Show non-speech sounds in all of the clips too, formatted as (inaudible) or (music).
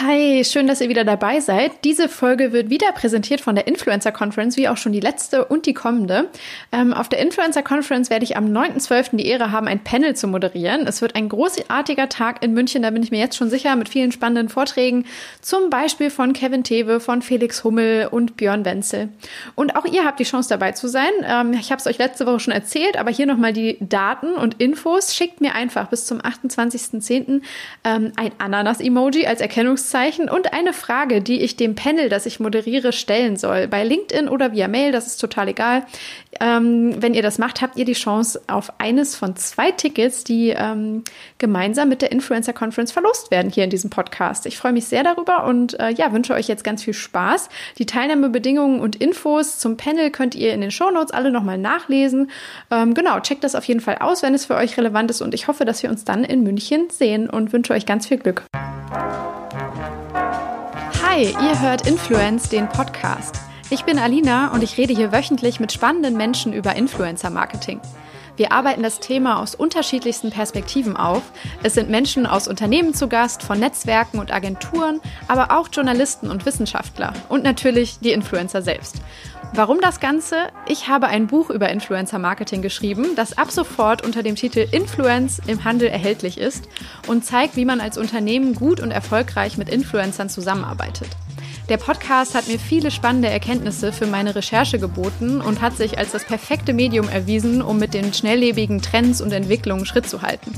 Hi, schön, dass ihr wieder dabei seid. Diese Folge wird wieder präsentiert von der Influencer Conference, wie auch schon die letzte und die kommende. Ähm, auf der Influencer Conference werde ich am 9.12. die Ehre haben, ein Panel zu moderieren. Es wird ein großartiger Tag in München, da bin ich mir jetzt schon sicher, mit vielen spannenden Vorträgen, zum Beispiel von Kevin Tewe, von Felix Hummel und Björn Wenzel. Und auch ihr habt die Chance dabei zu sein. Ähm, ich habe es euch letzte Woche schon erzählt, aber hier nochmal die Daten und Infos. Schickt mir einfach bis zum 28.10. Ähm, ein Ananas-Emoji als Erkennungs Anführungszeichen und eine Frage, die ich dem Panel, das ich moderiere, stellen soll. Bei LinkedIn oder via Mail, das ist total egal. Ähm, wenn ihr das macht, habt ihr die Chance auf eines von zwei Tickets, die ähm, gemeinsam mit der Influencer Conference verlost werden hier in diesem Podcast. Ich freue mich sehr darüber und äh, ja, wünsche euch jetzt ganz viel Spaß. Die Teilnahmebedingungen und Infos zum Panel könnt ihr in den Shownotes alle nochmal nachlesen. Ähm, genau, checkt das auf jeden Fall aus, wenn es für euch relevant ist und ich hoffe, dass wir uns dann in München sehen und wünsche euch ganz viel Glück. Hi, ihr hört Influence, den Podcast. Ich bin Alina und ich rede hier wöchentlich mit spannenden Menschen über Influencer-Marketing. Wir arbeiten das Thema aus unterschiedlichsten Perspektiven auf. Es sind Menschen aus Unternehmen zu Gast, von Netzwerken und Agenturen, aber auch Journalisten und Wissenschaftler und natürlich die Influencer selbst. Warum das Ganze? Ich habe ein Buch über Influencer Marketing geschrieben, das ab sofort unter dem Titel Influence im Handel erhältlich ist und zeigt, wie man als Unternehmen gut und erfolgreich mit Influencern zusammenarbeitet. Der Podcast hat mir viele spannende Erkenntnisse für meine Recherche geboten und hat sich als das perfekte Medium erwiesen, um mit den schnelllebigen Trends und Entwicklungen Schritt zu halten.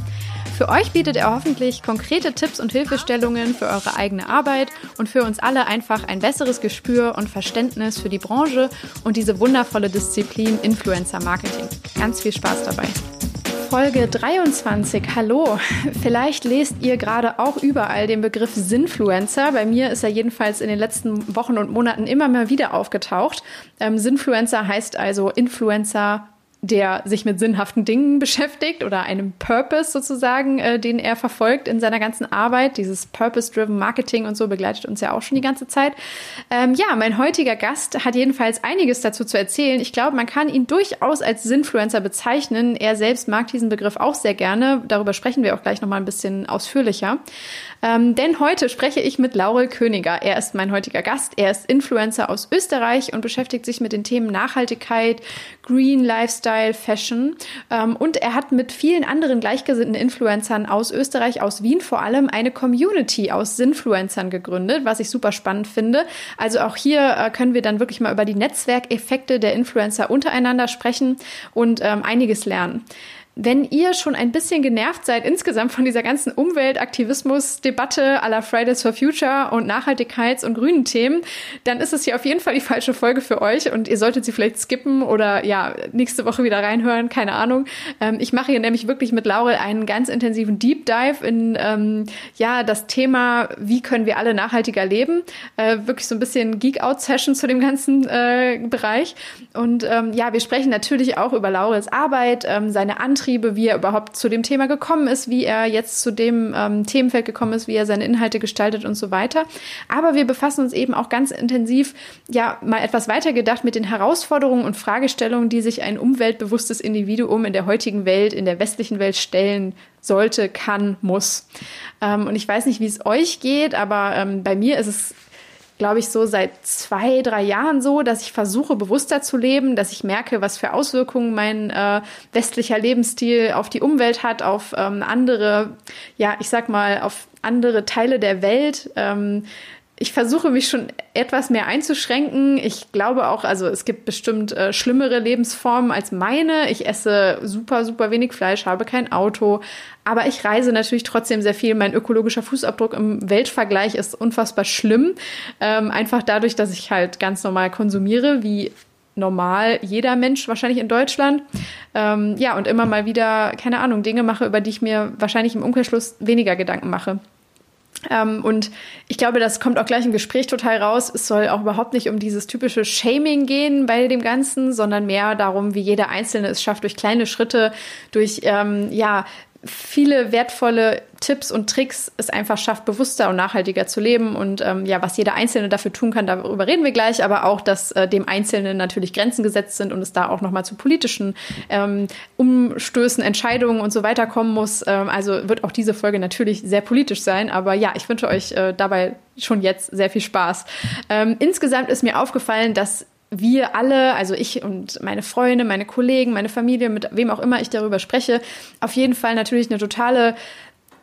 Für euch bietet er hoffentlich konkrete Tipps und Hilfestellungen für eure eigene Arbeit und für uns alle einfach ein besseres Gespür und Verständnis für die Branche und diese wundervolle Disziplin Influencer Marketing. Ganz viel Spaß dabei. Folge 23. Hallo. Vielleicht lest ihr gerade auch überall den Begriff Sinfluencer. Bei mir ist er jedenfalls in den letzten Wochen und Monaten immer mal wieder aufgetaucht. Ähm, Sinfluencer heißt also Influencer der sich mit sinnhaften Dingen beschäftigt oder einem Purpose sozusagen, äh, den er verfolgt in seiner ganzen Arbeit. Dieses Purpose-Driven Marketing und so begleitet uns ja auch schon die ganze Zeit. Ähm, ja, mein heutiger Gast hat jedenfalls einiges dazu zu erzählen. Ich glaube, man kann ihn durchaus als Sinfluencer bezeichnen. Er selbst mag diesen Begriff auch sehr gerne. Darüber sprechen wir auch gleich nochmal ein bisschen ausführlicher. Ähm, denn heute spreche ich mit Laurel Königer. Er ist mein heutiger Gast. Er ist Influencer aus Österreich und beschäftigt sich mit den Themen Nachhaltigkeit, Green Lifestyle, Fashion. Ähm, und er hat mit vielen anderen gleichgesinnten Influencern aus Österreich, aus Wien vor allem, eine Community aus Sinfluencern gegründet, was ich super spannend finde. Also auch hier äh, können wir dann wirklich mal über die Netzwerkeffekte der Influencer untereinander sprechen und ähm, einiges lernen. Wenn ihr schon ein bisschen genervt seid insgesamt von dieser ganzen Umweltaktivismus-Debatte aller Fridays for Future und Nachhaltigkeits- und grünen Themen, dann ist es hier auf jeden Fall die falsche Folge für euch und ihr solltet sie vielleicht skippen oder ja, nächste Woche wieder reinhören, keine Ahnung. Ähm, ich mache hier nämlich wirklich mit Laurel einen ganz intensiven Deep Dive in ähm, ja, das Thema, wie können wir alle nachhaltiger leben. Äh, wirklich so ein bisschen Geek-Out-Session zu dem ganzen äh, Bereich. Und ähm, ja, wir sprechen natürlich auch über Laurels Arbeit, ähm, seine Antriebe, wie er überhaupt zu dem Thema gekommen ist, wie er jetzt zu dem ähm, Themenfeld gekommen ist, wie er seine Inhalte gestaltet und so weiter. Aber wir befassen uns eben auch ganz intensiv, ja, mal etwas weitergedacht mit den Herausforderungen und Fragestellungen, die sich ein umweltbewusstes Individuum in der heutigen Welt, in der westlichen Welt stellen sollte, kann, muss. Ähm, und ich weiß nicht, wie es euch geht, aber ähm, bei mir ist es glaube ich, so seit zwei, drei Jahren so, dass ich versuche, bewusster zu leben, dass ich merke, was für Auswirkungen mein äh, westlicher Lebensstil auf die Umwelt hat, auf ähm, andere, ja, ich sag mal, auf andere Teile der Welt. Ähm, ich versuche mich schon etwas mehr einzuschränken. Ich glaube auch, also es gibt bestimmt äh, schlimmere Lebensformen als meine. Ich esse super, super wenig Fleisch, habe kein Auto, aber ich reise natürlich trotzdem sehr viel. Mein ökologischer Fußabdruck im Weltvergleich ist unfassbar schlimm. Ähm, einfach dadurch, dass ich halt ganz normal konsumiere, wie normal jeder Mensch wahrscheinlich in Deutschland. Ähm, ja, und immer mal wieder, keine Ahnung, Dinge mache, über die ich mir wahrscheinlich im Umkehrschluss weniger Gedanken mache. Ähm, und ich glaube, das kommt auch gleich im Gespräch total raus. Es soll auch überhaupt nicht um dieses typische Shaming gehen bei dem Ganzen, sondern mehr darum, wie jeder Einzelne es schafft, durch kleine Schritte, durch ähm, ja viele wertvolle Tipps und Tricks es einfach schafft, bewusster und nachhaltiger zu leben. Und ähm, ja, was jeder Einzelne dafür tun kann, darüber reden wir gleich, aber auch, dass äh, dem Einzelnen natürlich Grenzen gesetzt sind und es da auch nochmal zu politischen ähm, Umstößen, Entscheidungen und so weiter kommen muss. Ähm, also wird auch diese Folge natürlich sehr politisch sein. Aber ja, ich wünsche euch äh, dabei schon jetzt sehr viel Spaß. Ähm, insgesamt ist mir aufgefallen, dass wir alle, also ich und meine Freunde, meine Kollegen, meine Familie, mit wem auch immer ich darüber spreche, auf jeden Fall natürlich eine totale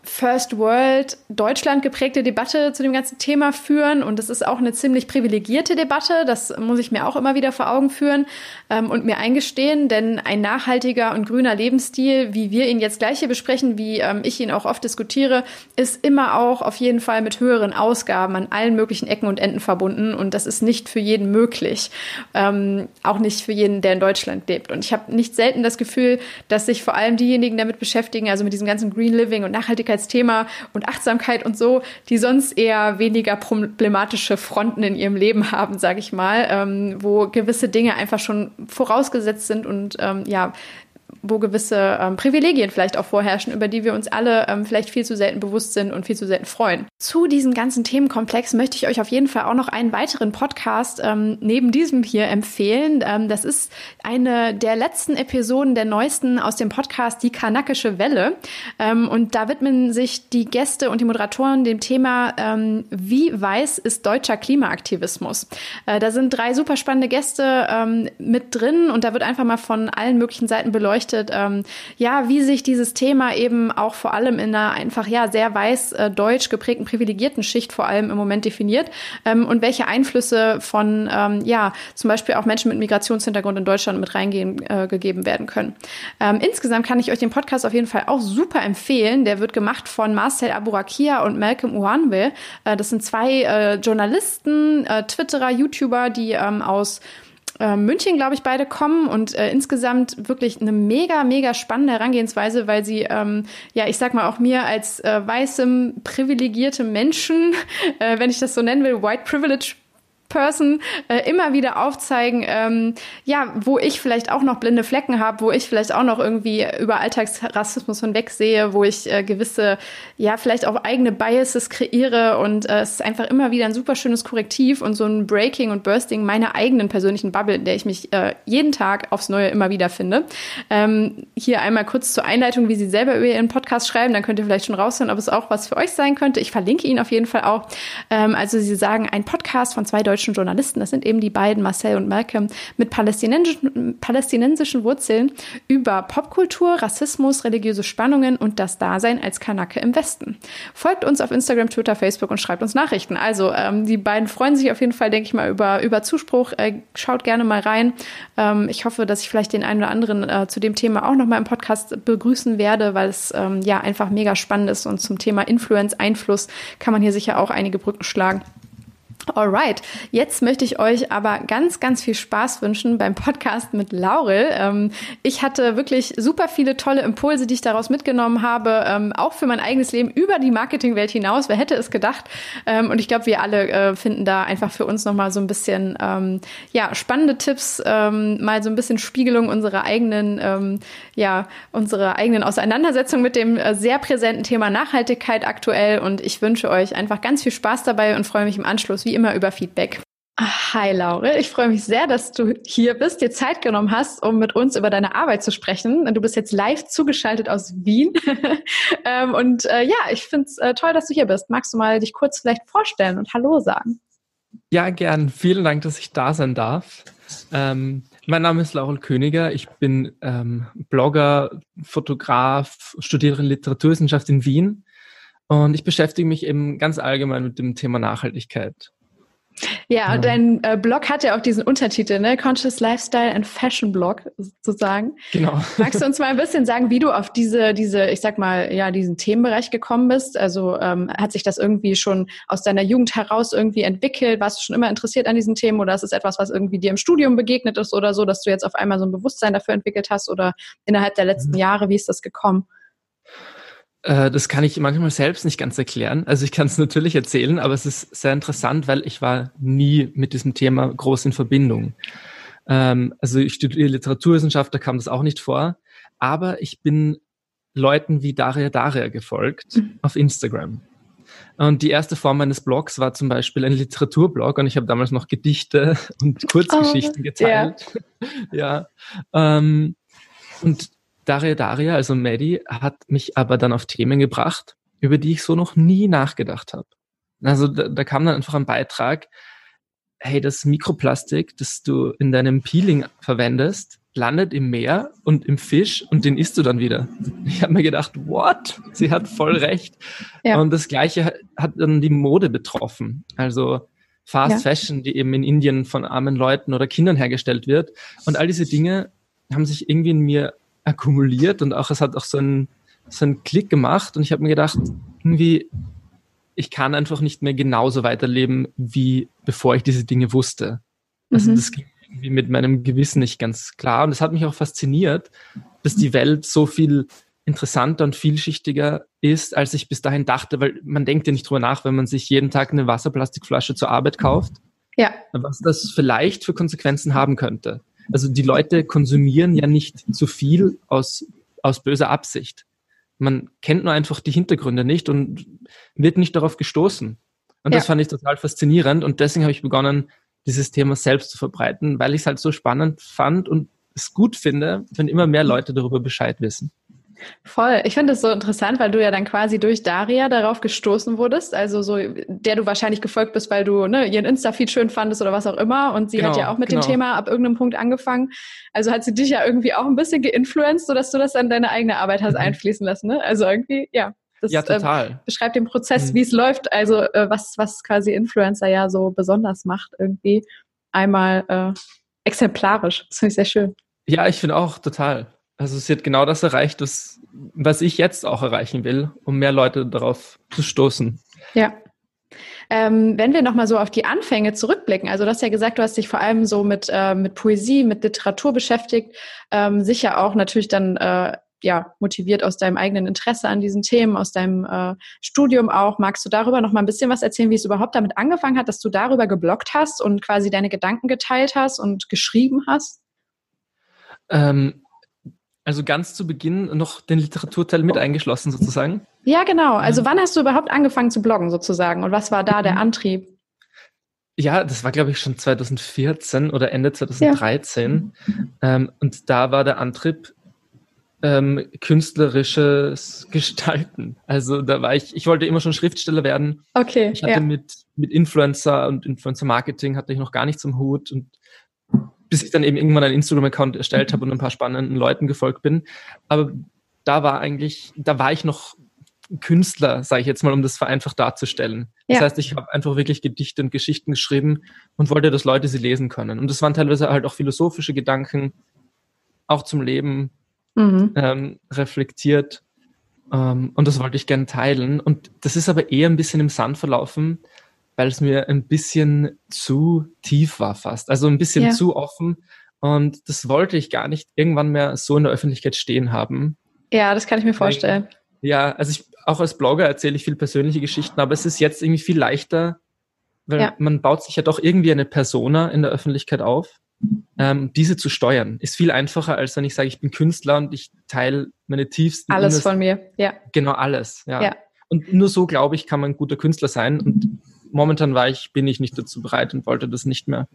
First World Deutschland geprägte Debatte zu dem ganzen Thema führen. Und es ist auch eine ziemlich privilegierte Debatte. Das muss ich mir auch immer wieder vor Augen führen ähm, und mir eingestehen. Denn ein nachhaltiger und grüner Lebensstil, wie wir ihn jetzt gleich hier besprechen, wie ähm, ich ihn auch oft diskutiere, ist immer auch auf jeden Fall mit höheren Ausgaben an allen möglichen Ecken und Enden verbunden. Und das ist nicht für jeden möglich. Ähm, auch nicht für jeden, der in Deutschland lebt. Und ich habe nicht selten das Gefühl, dass sich vor allem diejenigen damit beschäftigen, also mit diesem ganzen Green Living und Nachhaltigkeit Nachhaltigkeitsthema und Achtsamkeit und so, die sonst eher weniger problematische Fronten in ihrem Leben haben, sage ich mal, ähm, wo gewisse Dinge einfach schon vorausgesetzt sind und ähm, ja wo gewisse ähm, Privilegien vielleicht auch vorherrschen, über die wir uns alle ähm, vielleicht viel zu selten bewusst sind und viel zu selten freuen. Zu diesem ganzen Themenkomplex möchte ich euch auf jeden Fall auch noch einen weiteren Podcast ähm, neben diesem hier empfehlen. Ähm, das ist eine der letzten Episoden der neuesten aus dem Podcast Die Kanakische Welle. Ähm, und da widmen sich die Gäste und die Moderatoren dem Thema, ähm, wie weiß ist deutscher Klimaaktivismus? Äh, da sind drei super spannende Gäste mit drin und da wird einfach mal von allen möglichen Seiten beleuchtet, berichtet, ähm, ja, wie sich dieses Thema eben auch vor allem in einer einfach ja sehr weiß äh, deutsch geprägten privilegierten Schicht vor allem im Moment definiert ähm, und welche Einflüsse von ähm, ja zum Beispiel auch Menschen mit Migrationshintergrund in Deutschland mit reingehen äh, gegeben werden können. Ähm, insgesamt kann ich euch den Podcast auf jeden Fall auch super empfehlen. Der wird gemacht von Marcel Aburakia und Malcolm Uwanwe. Äh, das sind zwei äh, Journalisten, äh, Twitterer, YouTuber, die ähm, aus äh, München, glaube ich, beide kommen und äh, insgesamt wirklich eine mega, mega spannende Herangehensweise, weil sie, ähm, ja, ich sag mal auch mir als äh, weißem, privilegierte Menschen, (laughs) äh, wenn ich das so nennen will, White Privilege Person äh, immer wieder aufzeigen, ähm, ja, wo ich vielleicht auch noch blinde Flecken habe, wo ich vielleicht auch noch irgendwie über Alltagsrassismus hinwegsehe, wo ich äh, gewisse, ja, vielleicht auch eigene Biases kreiere und äh, es ist einfach immer wieder ein super schönes Korrektiv und so ein Breaking und Bursting meiner eigenen persönlichen Bubble, in der ich mich äh, jeden Tag aufs Neue immer wieder finde. Ähm, hier einmal kurz zur Einleitung, wie Sie selber über Ihren Podcast schreiben, dann könnt ihr vielleicht schon raushören, ob es auch was für euch sein könnte. Ich verlinke ihn auf jeden Fall auch. Ähm, also Sie sagen, ein Podcast von zwei deutschen deutschen Journalisten, das sind eben die beiden, Marcel und Malcolm, mit palästinensischen, palästinensischen Wurzeln über Popkultur, Rassismus, religiöse Spannungen und das Dasein als Kanake im Westen. Folgt uns auf Instagram, Twitter, Facebook und schreibt uns Nachrichten. Also ähm, die beiden freuen sich auf jeden Fall, denke ich mal, über, über Zuspruch. Äh, schaut gerne mal rein. Ähm, ich hoffe, dass ich vielleicht den einen oder anderen äh, zu dem Thema auch nochmal im Podcast begrüßen werde, weil es ähm, ja einfach mega spannend ist und zum Thema Influence, Einfluss kann man hier sicher auch einige Brücken schlagen. Alright, jetzt möchte ich euch aber ganz, ganz viel Spaß wünschen beim Podcast mit Laurel. Ähm, ich hatte wirklich super viele tolle Impulse, die ich daraus mitgenommen habe, ähm, auch für mein eigenes Leben über die Marketingwelt hinaus. Wer hätte es gedacht? Ähm, und ich glaube, wir alle äh, finden da einfach für uns nochmal so ein bisschen ja, spannende Tipps, mal so ein bisschen Spiegelung unserer eigenen, ja, unserer eigenen Auseinandersetzung mit dem äh, sehr präsenten Thema Nachhaltigkeit aktuell. Und ich wünsche euch einfach ganz viel Spaß dabei und freue mich im Anschluss wie immer über Feedback. Hi Laure, ich freue mich sehr, dass du hier bist, dir Zeit genommen hast, um mit uns über deine Arbeit zu sprechen. Du bist jetzt live zugeschaltet aus Wien. (laughs) Ähm, und äh, ja, ich finde es äh, toll, dass du hier bist. Magst du mal dich kurz vielleicht vorstellen und Hallo sagen? Ja, gern. Vielen Dank, dass ich da sein darf. Ähm, mein Name ist Laurel Königer. Ich bin ähm, Blogger, Fotograf, studiere Literaturwissenschaft in Wien und ich beschäftige mich eben ganz allgemein mit dem Thema Nachhaltigkeit. Ja, und dein äh, Blog hat ja auch diesen Untertitel, ne? Conscious Lifestyle and Fashion Blog sozusagen. Genau. (laughs) Magst du uns mal ein bisschen sagen, wie du auf diese, diese, ich sag mal, ja, diesen Themenbereich gekommen bist? Also ähm, hat sich das irgendwie schon aus deiner Jugend heraus irgendwie entwickelt? Warst du schon immer interessiert an diesen Themen oder ist es etwas, was irgendwie dir im Studium begegnet ist oder so, dass du jetzt auf einmal so ein Bewusstsein dafür entwickelt hast oder innerhalb der letzten mhm. Jahre, wie ist das gekommen? Äh, das kann ich manchmal selbst nicht ganz erklären. Also ich kann es natürlich erzählen, aber es ist sehr interessant, weil ich war nie mit diesem Thema groß in Verbindung. Ähm, also ich studiere Literaturwissenschaft, da kam das auch nicht vor. Aber ich bin Leuten wie Daria Daria gefolgt mhm. auf Instagram. Und die erste Form meines Blogs war zum Beispiel ein Literaturblog und ich habe damals noch Gedichte (laughs) und Kurzgeschichten oh, geteilt. Yeah. (laughs) ja. Ähm, und Daria Daria, also Maddie, hat mich aber dann auf Themen gebracht, über die ich so noch nie nachgedacht habe. Also da, da kam dann einfach ein Beitrag, hey, das Mikroplastik, das du in deinem Peeling verwendest, landet im Meer und im Fisch und den isst du dann wieder. Ich habe mir gedacht, what? Sie hat voll recht. Ja. Und das Gleiche hat dann die Mode betroffen. Also Fast ja. Fashion, die eben in Indien von armen Leuten oder Kindern hergestellt wird. Und all diese Dinge haben sich irgendwie in mir akkumuliert und auch es hat auch so einen, so einen Klick gemacht. Und ich habe mir gedacht, irgendwie, ich kann einfach nicht mehr genauso weiterleben, wie bevor ich diese Dinge wusste. Also mhm. das ging irgendwie mit meinem Gewissen nicht ganz klar. Und es hat mich auch fasziniert, dass die Welt so viel interessanter und vielschichtiger ist, als ich bis dahin dachte, weil man denkt ja nicht drüber nach, wenn man sich jeden Tag eine Wasserplastikflasche zur Arbeit kauft. Ja. Was das vielleicht für Konsequenzen haben könnte. Also die Leute konsumieren ja nicht zu viel aus, aus böser Absicht. Man kennt nur einfach die Hintergründe nicht und wird nicht darauf gestoßen. Und ja. das fand ich total faszinierend und deswegen habe ich begonnen, dieses Thema selbst zu verbreiten, weil ich es halt so spannend fand und es gut finde, wenn immer mehr Leute darüber Bescheid wissen. Voll. Ich finde es so interessant, weil du ja dann quasi durch Daria darauf gestoßen wurdest, also so, der du wahrscheinlich gefolgt bist, weil du ne, ihren Insta-Feed schön fandest oder was auch immer. Und sie genau, hat ja auch mit genau. dem Thema ab irgendeinem Punkt angefangen. Also hat sie dich ja irgendwie auch ein bisschen geinfluenced, sodass du das an deine eigene Arbeit hast mhm. einfließen lassen. Ne? Also irgendwie, ja. Das ja, total. Äh, beschreibt den Prozess, mhm. wie es läuft, also äh, was, was quasi Influencer ja so besonders macht, irgendwie einmal äh, exemplarisch. Das finde ich sehr schön. Ja, ich finde auch total. Also sie hat genau das erreicht, was, was ich jetzt auch erreichen will, um mehr Leute darauf zu stoßen. Ja. Ähm, wenn wir nochmal so auf die Anfänge zurückblicken, also du hast ja gesagt, du hast dich vor allem so mit, äh, mit Poesie, mit Literatur beschäftigt, ähm, sicher auch natürlich dann äh, ja, motiviert aus deinem eigenen Interesse an diesen Themen, aus deinem äh, Studium auch. Magst du darüber noch mal ein bisschen was erzählen, wie es überhaupt damit angefangen hat, dass du darüber geblockt hast und quasi deine Gedanken geteilt hast und geschrieben hast? Ähm, also ganz zu Beginn noch den Literaturteil mit eingeschlossen sozusagen? Ja, genau. Also wann hast du überhaupt angefangen zu bloggen sozusagen und was war da der mhm. Antrieb? Ja, das war, glaube ich, schon 2014 oder Ende 2013. Ja. Ähm, und da war der Antrieb, ähm, künstlerisches Gestalten. Also da war ich, ich wollte immer schon Schriftsteller werden. Okay. Ich hatte ja. mit, mit Influencer und Influencer-Marketing hatte ich noch gar nichts im Hut und bis ich dann eben irgendwann einen Instagram-Account erstellt habe und ein paar spannenden Leuten gefolgt bin. Aber da war eigentlich, da war ich noch Künstler, sage ich jetzt mal, um das vereinfacht darzustellen. Ja. Das heißt, ich habe einfach wirklich Gedichte und Geschichten geschrieben und wollte, dass Leute sie lesen können. Und das waren teilweise halt auch philosophische Gedanken, auch zum Leben, mhm. ähm, reflektiert. Ähm, und das wollte ich gerne teilen. Und das ist aber eher ein bisschen im Sand verlaufen, weil es mir ein bisschen zu tief war fast. Also ein bisschen ja. zu offen. Und das wollte ich gar nicht irgendwann mehr so in der Öffentlichkeit stehen haben. Ja, das kann ich mir vorstellen. Ja, also ich, auch als Blogger erzähle ich viel persönliche Geschichten, aber es ist jetzt irgendwie viel leichter, weil ja. man baut sich ja doch irgendwie eine Persona in der Öffentlichkeit auf ähm, diese zu steuern, ist viel einfacher, als wenn ich sage, ich bin Künstler und ich teile meine tiefsten. Alles Innersten, von mir, ja. Genau alles, ja. ja. Und nur so, glaube ich, kann man ein guter Künstler sein. Und momentan war ich, bin ich nicht dazu bereit und wollte das nicht mehr.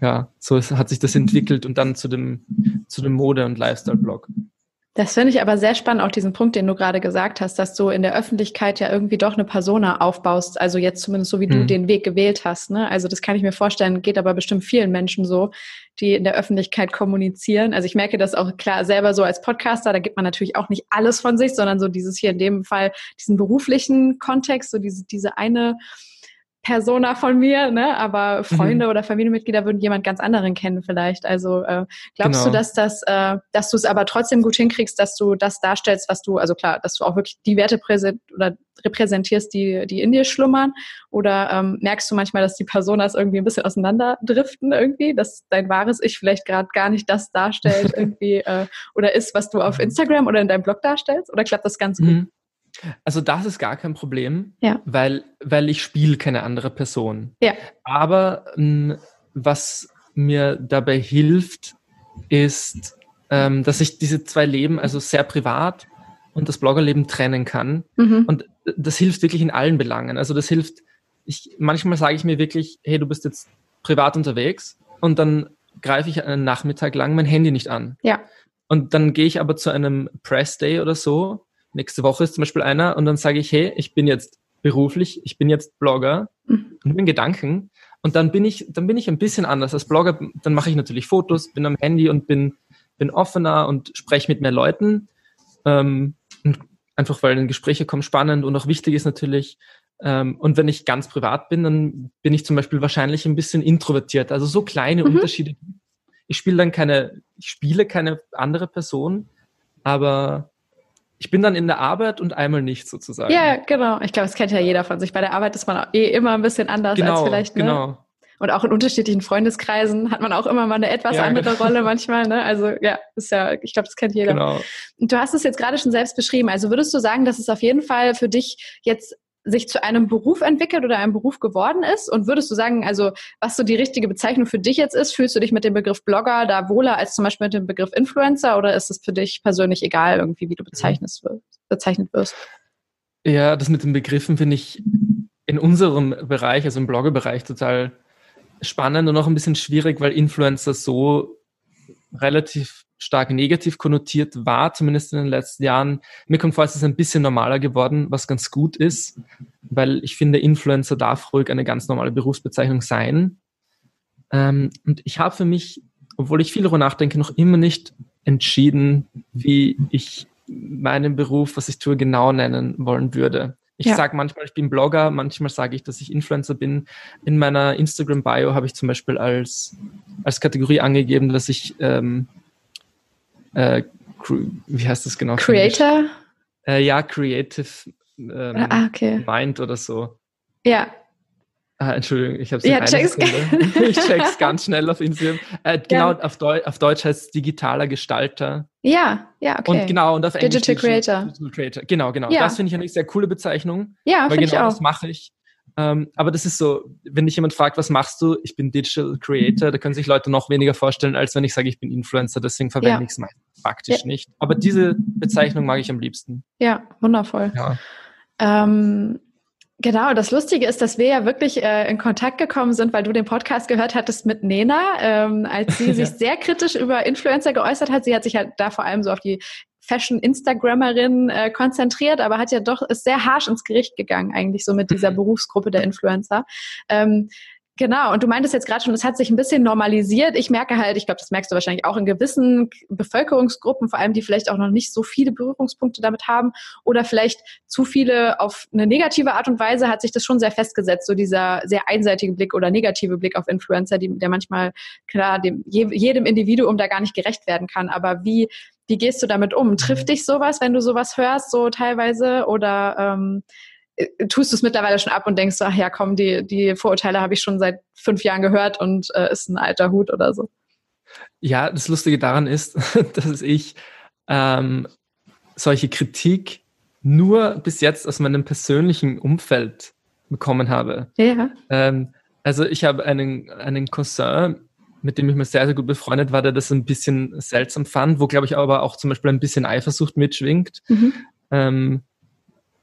Ja, so hat sich das entwickelt und dann zu dem, zu dem Mode- und Lifestyle-Blog. Das finde ich aber sehr spannend, auch diesen Punkt, den du gerade gesagt hast, dass du in der Öffentlichkeit ja irgendwie doch eine Persona aufbaust. Also jetzt zumindest so, wie du mhm. den Weg gewählt hast. Ne? Also das kann ich mir vorstellen, geht aber bestimmt vielen Menschen so, die in der Öffentlichkeit kommunizieren. Also ich merke das auch klar selber so als Podcaster, da gibt man natürlich auch nicht alles von sich, sondern so dieses hier in dem Fall, diesen beruflichen Kontext, so diese, diese eine Persona von mir, ne? aber Freunde mhm. oder Familienmitglieder würden jemand ganz anderen kennen vielleicht. Also äh, glaubst genau. du, dass das, äh, dass du es aber trotzdem gut hinkriegst, dass du das darstellst, was du, also klar, dass du auch wirklich die Werte präsent oder repräsentierst, die, die in dir schlummern? Oder ähm, merkst du manchmal, dass die Personas irgendwie ein bisschen auseinanderdriften irgendwie, dass dein wahres Ich vielleicht gerade gar nicht das darstellt (laughs) irgendwie äh, oder ist, was du auf mhm. Instagram oder in deinem Blog darstellst? Oder klappt das ganz gut? Also das ist gar kein Problem, ja. weil, weil ich spiele keine andere Person. Ja. Aber m, was mir dabei hilft, ist, ähm, dass ich diese zwei Leben, also sehr privat und das Bloggerleben trennen kann. Mhm. Und das hilft wirklich in allen Belangen. Also das hilft, ich, manchmal sage ich mir wirklich, hey, du bist jetzt privat unterwegs und dann greife ich einen Nachmittag lang mein Handy nicht an. Ja. Und dann gehe ich aber zu einem Press Day oder so. Nächste Woche ist zum Beispiel einer und dann sage ich, hey, ich bin jetzt beruflich, ich bin jetzt Blogger mhm. und bin Gedanken. Und dann bin ich, dann bin ich ein bisschen anders als Blogger. Dann mache ich natürlich Fotos, bin am Handy und bin, bin offener und spreche mit mehr Leuten. Ähm, einfach weil Gespräche kommen spannend und auch wichtig ist natürlich. Ähm, und wenn ich ganz privat bin, dann bin ich zum Beispiel wahrscheinlich ein bisschen introvertiert. Also so kleine mhm. Unterschiede. Ich spiele dann keine, ich spiele keine andere Person, aber ich bin dann in der Arbeit und einmal nicht sozusagen. Ja, genau. Ich glaube, das kennt ja jeder von sich. Bei der Arbeit ist man eh immer ein bisschen anders genau, als vielleicht. Ne? Genau. Und auch in unterschiedlichen Freundeskreisen hat man auch immer mal eine etwas ja, andere genau. Rolle manchmal. Ne? Also ja, ist ja, ich glaube, das kennt jeder. Genau. Und du hast es jetzt gerade schon selbst beschrieben. Also würdest du sagen, dass es auf jeden Fall für dich jetzt sich zu einem Beruf entwickelt oder einem Beruf geworden ist? Und würdest du sagen, also was so die richtige Bezeichnung für dich jetzt ist, fühlst du dich mit dem Begriff Blogger da wohler als zum Beispiel mit dem Begriff Influencer oder ist es für dich persönlich egal, irgendwie, wie du bezeichnet wirst? Ja, das mit den Begriffen finde ich in unserem Bereich, also im Bloggerbereich, total spannend und auch ein bisschen schwierig, weil Influencer so relativ stark negativ konnotiert war, zumindest in den letzten Jahren. Mir kommt vor, es ist ein bisschen normaler geworden, was ganz gut ist, weil ich finde, Influencer darf ruhig eine ganz normale Berufsbezeichnung sein. Ähm, und ich habe für mich, obwohl ich viel darüber nachdenke, noch immer nicht entschieden, wie ich meinen Beruf, was ich tue, genau nennen wollen würde. Ich ja. sage manchmal, ich bin Blogger, manchmal sage ich, dass ich Influencer bin. In meiner Instagram-Bio habe ich zum Beispiel als, als Kategorie angegeben, dass ich ähm, äh, wie heißt das genau? Creator? Äh, ja, Creative ähm, ah, okay. Mind oder so. Ja. Ah, Entschuldigung, ich habe es ja, check's (laughs) (laughs) Ich check's ganz schnell auf Instagram. Äh, genau, ja. auf, Deu auf, Deutsch heißt es digitaler Gestalter. Ja, ja, okay. Und genau, und auf Englisch Digital Creator. Digital Creator. Genau, genau. Ja. Das finde ich eine sehr coole Bezeichnung. Ja, finde genau ich auch. das mache ich. Ähm, aber das ist so, wenn dich jemand fragt, was machst du? Ich bin Digital Creator, da können sich Leute noch weniger vorstellen, als wenn ich sage, ich bin Influencer, deswegen verwende ja. ich es praktisch ja. nicht. Aber diese Bezeichnung mag ich am liebsten. Ja, wundervoll. Ja. Ähm, Genau, das Lustige ist, dass wir ja wirklich äh, in Kontakt gekommen sind, weil du den Podcast gehört hattest mit Nena, ähm, als sie (laughs) sich sehr kritisch über Influencer geäußert hat. Sie hat sich halt da vor allem so auf die Fashion-Instagrammerin äh, konzentriert, aber hat ja doch, ist sehr harsh ins Gericht gegangen, eigentlich so mit dieser mhm. Berufsgruppe der Influencer. Ähm, Genau, und du meintest jetzt gerade schon, es hat sich ein bisschen normalisiert. Ich merke halt, ich glaube, das merkst du wahrscheinlich auch in gewissen Bevölkerungsgruppen, vor allem die vielleicht auch noch nicht so viele Berührungspunkte damit haben oder vielleicht zu viele auf eine negative Art und Weise hat sich das schon sehr festgesetzt, so dieser sehr einseitige Blick oder negative Blick auf Influencer, die, der manchmal klar dem, jedem Individuum da gar nicht gerecht werden kann. Aber wie, wie gehst du damit um? Trifft dich sowas, wenn du sowas hörst, so teilweise? Oder ähm, äh, tust du es mittlerweile schon ab und denkst, ach ja, komm, die, die Vorurteile habe ich schon seit fünf Jahren gehört und äh, ist ein alter Hut oder so. Ja, das Lustige daran ist, (laughs) dass ich ähm, solche Kritik nur bis jetzt aus meinem persönlichen Umfeld bekommen habe. Ja. Ähm, also ich habe einen, einen Cousin, mit dem ich mir sehr, sehr gut befreundet war, der das ein bisschen seltsam fand, wo, glaube ich, aber auch zum Beispiel ein bisschen Eifersucht mitschwingt. Mhm. Ähm,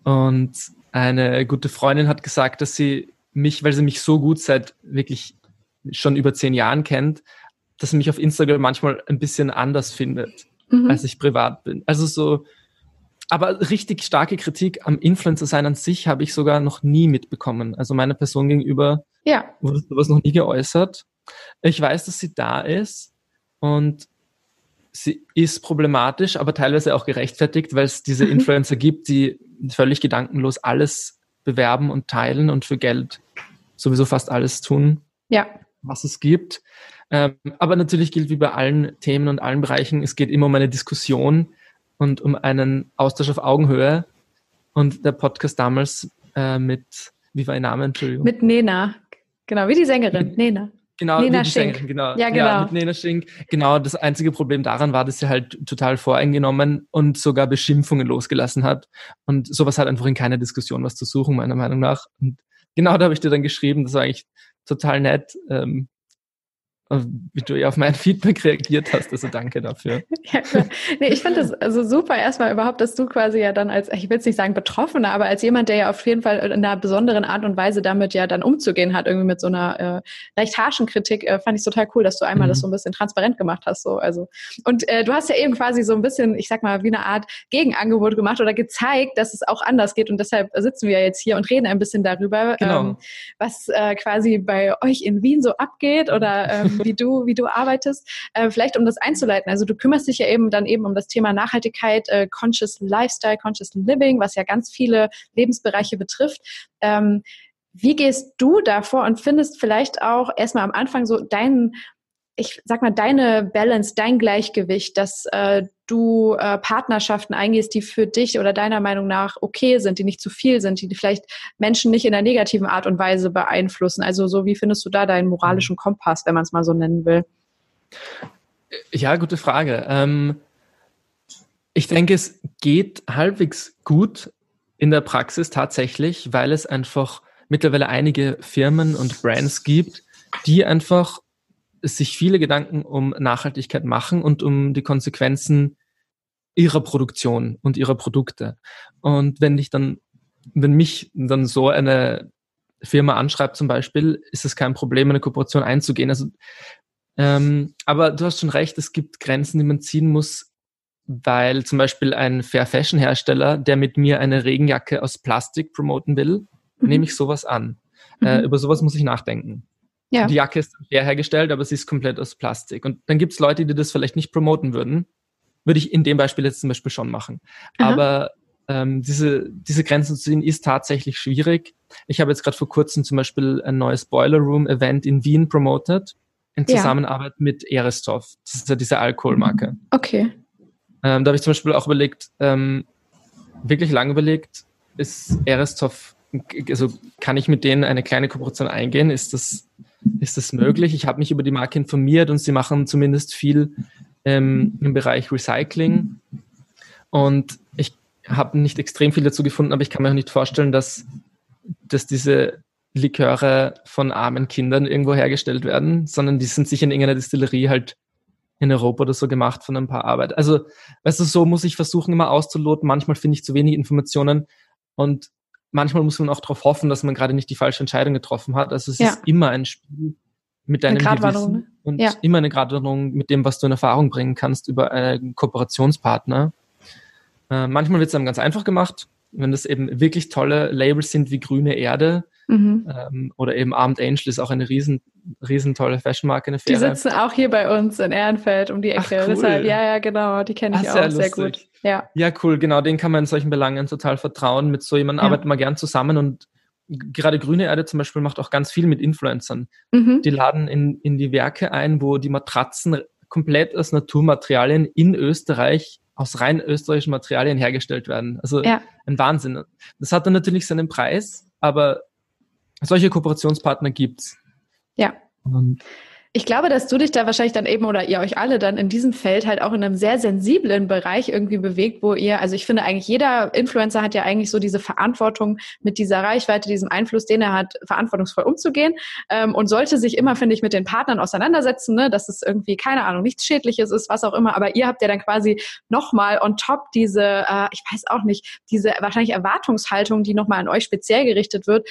und eine gute Freundin hat gesagt, dass sie mich, weil sie mich so gut seit wirklich schon über zehn Jahren kennt, dass sie mich auf Instagram manchmal ein bisschen anders findet, mhm. als ich privat bin. Also so, aber richtig starke Kritik am Influencer sein an sich habe ich sogar noch nie mitbekommen. Also meiner Person gegenüber ja. wurde sowas noch nie geäußert. Ich weiß, dass sie da ist und sie ist problematisch, aber teilweise auch gerechtfertigt, weil es diese mhm. Influencer gibt, die völlig gedankenlos alles bewerben und teilen und für Geld sowieso fast alles tun, ja. was es gibt. Ähm, aber natürlich gilt wie bei allen Themen und allen Bereichen, es geht immer um eine Diskussion und um einen Austausch auf Augenhöhe. Und der Podcast damals äh, mit, wie war ihr Name, Entschuldigung? Mit Nena, genau, wie die Sängerin, Nena. Genau, Nena Schenk. Genau. Ja, genau. Ja, mit Nena Schenk. Genau, das einzige Problem daran war, dass sie halt total voreingenommen und sogar Beschimpfungen losgelassen hat. Und sowas hat einfach in keiner Diskussion was zu suchen, meiner Meinung nach. Und genau da habe ich dir dann geschrieben, das war eigentlich total nett. Ähm, wie du ja auf mein (laughs) Feedback reagiert hast. Also danke dafür. (laughs) Ja, klar. Nee, ich finde das also super erstmal überhaupt, dass du quasi ja dann als, ich will es nicht sagen Betroffener, aber als jemand, der ja auf jeden Fall in einer besonderen Art und Weise damit ja dann umzugehen hat, irgendwie mit so einer äh, recht harschen Kritik, äh, fand ich total cool, dass du einmal mhm. das so ein bisschen transparent gemacht hast. So. Also, und äh, du hast ja eben quasi so ein bisschen, ich sag mal, wie eine Art Gegenangebot gemacht oder gezeigt, dass es auch anders geht. Und deshalb sitzen wir jetzt hier und reden ein bisschen darüber, genau. ähm, was äh, quasi bei euch in Wien so abgeht oder ähm, (laughs) wie du, wie du arbeitest. Äh, vielleicht um das einzuleiten. Also du kümmerst dich ja eben dann eben um das Thema Nachhaltigkeit, äh, Conscious Lifestyle, Conscious Living, was ja ganz viele Lebensbereiche betrifft. Ähm, wie gehst du davor und findest vielleicht auch erstmal am Anfang so deinen ich sag mal, deine Balance, dein Gleichgewicht, dass äh, du äh, Partnerschaften eingehst, die für dich oder deiner Meinung nach okay sind, die nicht zu viel sind, die vielleicht Menschen nicht in einer negativen Art und Weise beeinflussen. Also so, wie findest du da deinen moralischen Kompass, wenn man es mal so nennen will? Ja, gute Frage. Ähm, ich denke, es geht halbwegs gut in der Praxis tatsächlich, weil es einfach mittlerweile einige Firmen und Brands gibt, die einfach sich viele Gedanken um Nachhaltigkeit machen und um die Konsequenzen ihrer Produktion und ihrer Produkte. Und wenn ich dann, wenn mich dann so eine Firma anschreibt zum Beispiel, ist es kein Problem, eine Kooperation einzugehen. Also, ähm, aber du hast schon recht, es gibt Grenzen, die man ziehen muss, weil zum Beispiel ein Fair Fashion Hersteller, der mit mir eine Regenjacke aus Plastik promoten will, mhm. nehme ich sowas an. Äh, mhm. Äh, über sowas muss ich nachdenken. Ja. Die Jacke ist fair hergestellt, aber sie ist komplett aus Plastik. Und dann gibt es Leute, die das vielleicht nicht promoten würden. Würde ich in dem Beispiel jetzt zum Beispiel schon machen. Aha. Aber ähm, diese, diese Grenzen zu ziehen ist tatsächlich schwierig. Ich habe jetzt gerade vor kurzem zum Beispiel ein neues Boiler Room Event in Wien promotet, in Zusammenarbeit ja. mit Erestoff. Das ist ja diese Alkoholmarke. Okay. Ähm, da habe ich zum Beispiel auch überlegt, ähm, wirklich lang überlegt, ist Erestoff, also kann ich mit denen eine kleine Kooperation eingehen? Ist das ist das möglich? Ich habe mich über die Marke informiert und sie machen zumindest viel ähm, im Bereich Recycling. Und ich habe nicht extrem viel dazu gefunden, aber ich kann mir auch nicht vorstellen, dass, dass diese Liköre von armen Kindern irgendwo hergestellt werden, sondern die sind sicher in irgendeiner Distillerie halt in Europa oder so gemacht von ein paar Arbeit. Also, weißt du, so muss ich versuchen, immer auszuloten. Manchmal finde ich zu wenig Informationen und manchmal muss man auch darauf hoffen, dass man gerade nicht die falsche Entscheidung getroffen hat. Also es ja. ist immer ein Spiel mit deinem Gewissen ne? und ja. immer eine Gradwanderung mit dem, was du in Erfahrung bringen kannst über einen Kooperationspartner. Äh, manchmal wird es einem ganz einfach gemacht, wenn das eben wirklich tolle Labels sind wie Grüne Erde mhm. ähm, oder eben Armed Angel ist auch eine riesen, riesen tolle Fashionmarke. Die sitzen auch hier bei uns in Ehrenfeld um die Ecke. Ach, cool. Deshalb, ja, ja, genau, die kenne ich Ach, auch sehr, sehr gut. Ja. ja, cool, genau, den kann man in solchen Belangen total vertrauen. Mit so jemandem ja. arbeitet man gern zusammen und gerade Grüne Erde zum Beispiel macht auch ganz viel mit Influencern. Mhm. Die laden in, in die Werke ein, wo die Matratzen komplett aus Naturmaterialien in Österreich aus rein österreichischen Materialien hergestellt werden. Also ja. ein Wahnsinn. Das hat dann natürlich seinen Preis, aber solche Kooperationspartner gibt's. Ja. Und ich glaube, dass du dich da wahrscheinlich dann eben oder ihr euch alle dann in diesem Feld halt auch in einem sehr sensiblen Bereich irgendwie bewegt, wo ihr, also ich finde eigentlich jeder Influencer hat ja eigentlich so diese Verantwortung mit dieser Reichweite, diesem Einfluss, den er hat, verantwortungsvoll umzugehen ähm, und sollte sich immer, finde ich, mit den Partnern auseinandersetzen, ne, dass es irgendwie, keine Ahnung, nichts Schädliches ist, was auch immer, aber ihr habt ja dann quasi nochmal on top diese, äh, ich weiß auch nicht, diese wahrscheinlich Erwartungshaltung, die nochmal an euch speziell gerichtet wird,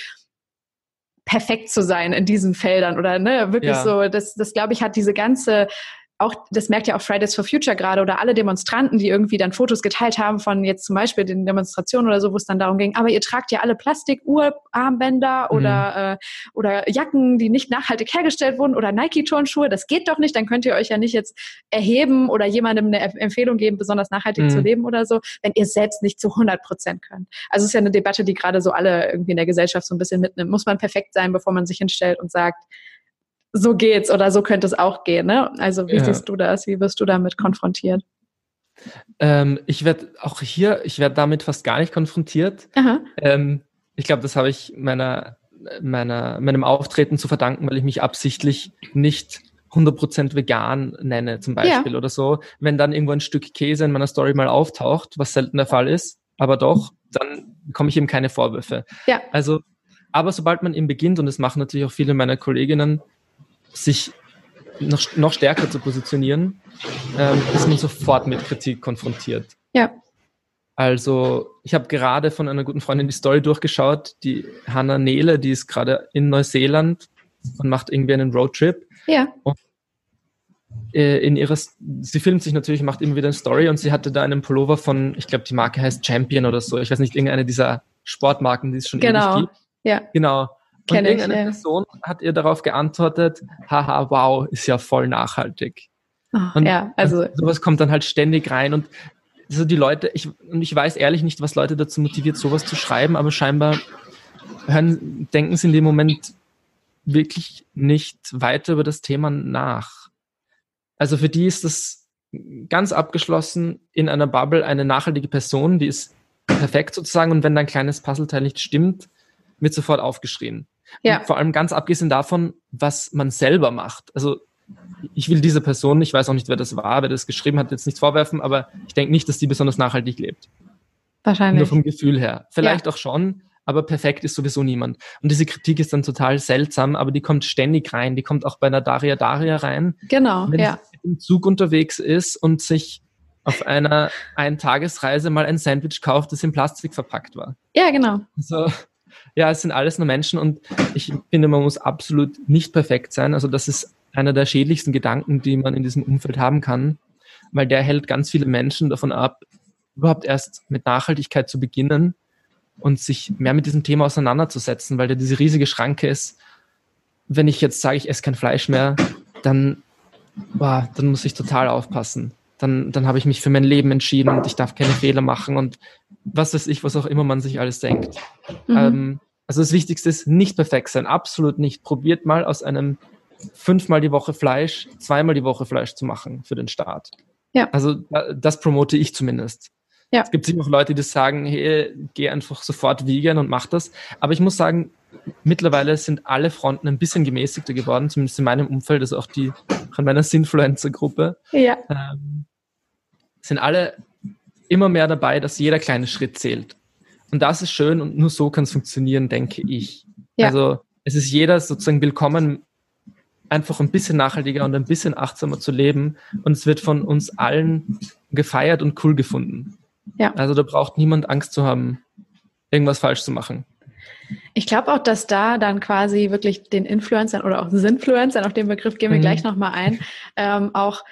perfekt zu sein in diesen Feldern oder ne, wirklich ja. so, das, das glaube ich, hat diese ganze auch, das merkt ja auch Fridays for Future gerade oder alle Demonstranten, die irgendwie dann Fotos geteilt haben von jetzt zum Beispiel den Demonstrationen oder so, wo es dann darum ging, aber ihr tragt ja alle Plastik-Uhrarmbänder oder, mhm. äh, oder Jacken, die nicht nachhaltig hergestellt wurden oder Nike-Turnschuhe. Das geht doch nicht. Dann könnt ihr euch ja nicht jetzt erheben oder jemandem eine Empfehlung geben, besonders nachhaltig mhm. zu leben oder so, wenn ihr selbst nicht zu 100 Prozent könnt. Also es ist ja eine Debatte, die gerade so alle irgendwie in der Gesellschaft so ein bisschen mitnimmt. Muss man perfekt sein, bevor man sich hinstellt und sagt, so geht's oder so könnte es auch gehen. Ne? Also wie ja. siehst du das? Wie wirst du damit konfrontiert? Ähm, ich werde auch hier, ich werde damit fast gar nicht konfrontiert. Ähm, ich glaube, das habe ich meiner, meiner, meinem Auftreten zu verdanken, weil ich mich absichtlich nicht 100% vegan nenne zum Beispiel ja. oder so. Wenn dann irgendwo ein Stück Käse in meiner Story mal auftaucht, was selten der Fall ist, aber doch, dann bekomme ich eben keine Vorwürfe. Ja. Also, aber sobald man eben beginnt, und das machen natürlich auch viele meiner Kolleginnen, sich noch, noch stärker zu positionieren, ähm, ist man sofort mit Kritik konfrontiert. Ja. Also ich habe gerade von einer guten Freundin die Story durchgeschaut, die Hannah Nele, die ist gerade in Neuseeland und macht irgendwie einen Roadtrip. Ja. Und äh, in ihrer, sie filmt sich natürlich, macht immer wieder eine Story und sie hatte da einen Pullover von, ich glaube, die Marke heißt Champion oder so. Ich weiß nicht, irgendeine dieser Sportmarken, die es schon genau. ewig gibt. Ja. Genau. Und Kenn irgendeine ich, ja. Person hat ihr darauf geantwortet, haha, wow, ist ja voll nachhaltig. Oh, Und ja, also sowas kommt dann halt ständig rein und also die Leute, ich, und ich weiß ehrlich nicht, was Leute dazu motiviert, sowas zu schreiben, aber scheinbar hören, denken sie in dem Moment wirklich nicht weiter über das Thema nach. Also für die ist das ganz abgeschlossen in einer Bubble eine nachhaltige Person, die ist perfekt sozusagen und wenn dein kleines Puzzleteil nicht stimmt, wird sofort aufgeschrien. Ja. Und vor allem ganz abgesehen davon, was man selber macht. Also ich will diese Person, ich weiß auch nicht, wer das war, wer das geschrieben hat, jetzt nicht vorwerfen, aber ich denke nicht, dass die besonders nachhaltig lebt. wahrscheinlich. Nur vom Gefühl her. Vielleicht auch schon, aber perfekt ist sowieso niemand. Und diese Kritik ist dann total seltsam, aber die kommt ständig rein. Die kommt auch bei einer Daria Daria rein. Genau, Wenn ja. sie im Zug unterwegs ist und sich auf einer Eintagesreise mal ein Sandwich kauft, das in Plastik verpackt war. Ja, genau. Also, ja, es sind alles nur Menschen und ich finde, man muss absolut nicht perfekt sein. Also das ist einer der schädlichsten Gedanken, die man in diesem Umfeld haben kann, weil der hält ganz viele Menschen davon ab, überhaupt erst mit Nachhaltigkeit zu beginnen und sich mehr mit diesem Thema auseinanderzusetzen, weil da diese riesige Schranke ist. Wenn ich jetzt sage, ich esse kein Fleisch mehr, dann, boah, dann muss ich total aufpassen. Dann, dann habe ich mich für mein Leben entschieden und ich darf keine Fehler machen und was weiß ich, was auch immer man sich alles denkt. Mhm. Ähm, also das Wichtigste ist nicht perfekt sein, absolut nicht. Probiert mal aus einem fünfmal die Woche Fleisch, zweimal die Woche Fleisch zu machen für den Start. Ja. Also da- das promote ich zumindest. Ja. Es gibt sicher auch Leute, die sagen, hey, geh einfach sofort vegan und mach das. Aber ich muss sagen, mittlerweile sind alle Fronten ein bisschen gemäßigter geworden, zumindest in meinem Umfeld, also auch die von meiner Sinfluencer-Gruppe ja, ähm, sind alle immer mehr dabei, dass jeder kleine Schritt zählt. Und das ist schön und nur so kann es funktionieren, denke ich. Ja. Also es ist jeder sozusagen willkommen, einfach ein bisschen nachhaltiger und ein bisschen achtsamer zu leben. Und es wird von uns allen gefeiert und cool gefunden. Ja. Also da braucht niemand Angst zu haben, irgendwas falsch zu machen. Ich glaube auch, dass da dann quasi wirklich den Influencern oder auch Sinfluencern, auf den Begriff gehen wir Mhm. gleich nochmal ein, ähm, auch,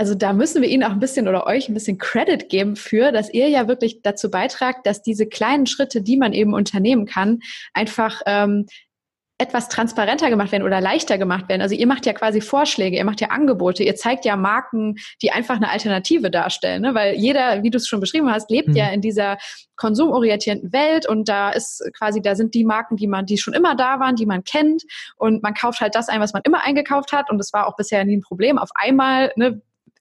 also da müssen wir ihnen auch ein bisschen oder euch ein bisschen Credit geben für, dass ihr ja wirklich dazu beitragt, dass diese kleinen Schritte, die man eben unternehmen kann, einfach ähm, etwas transparenter gemacht werden oder leichter gemacht werden. Also ihr macht ja quasi Vorschläge, ihr macht ja Angebote, ihr zeigt ja Marken, die einfach eine Alternative darstellen, ne? weil jeder, wie du es schon beschrieben hast, lebt Mhm. ja in dieser konsumorientierten Welt und da ist quasi, da sind die Marken, die man, die schon immer da waren, die man kennt und man kauft halt das ein, was man immer eingekauft hat und das war auch bisher nie ein Problem. Auf einmal, ne,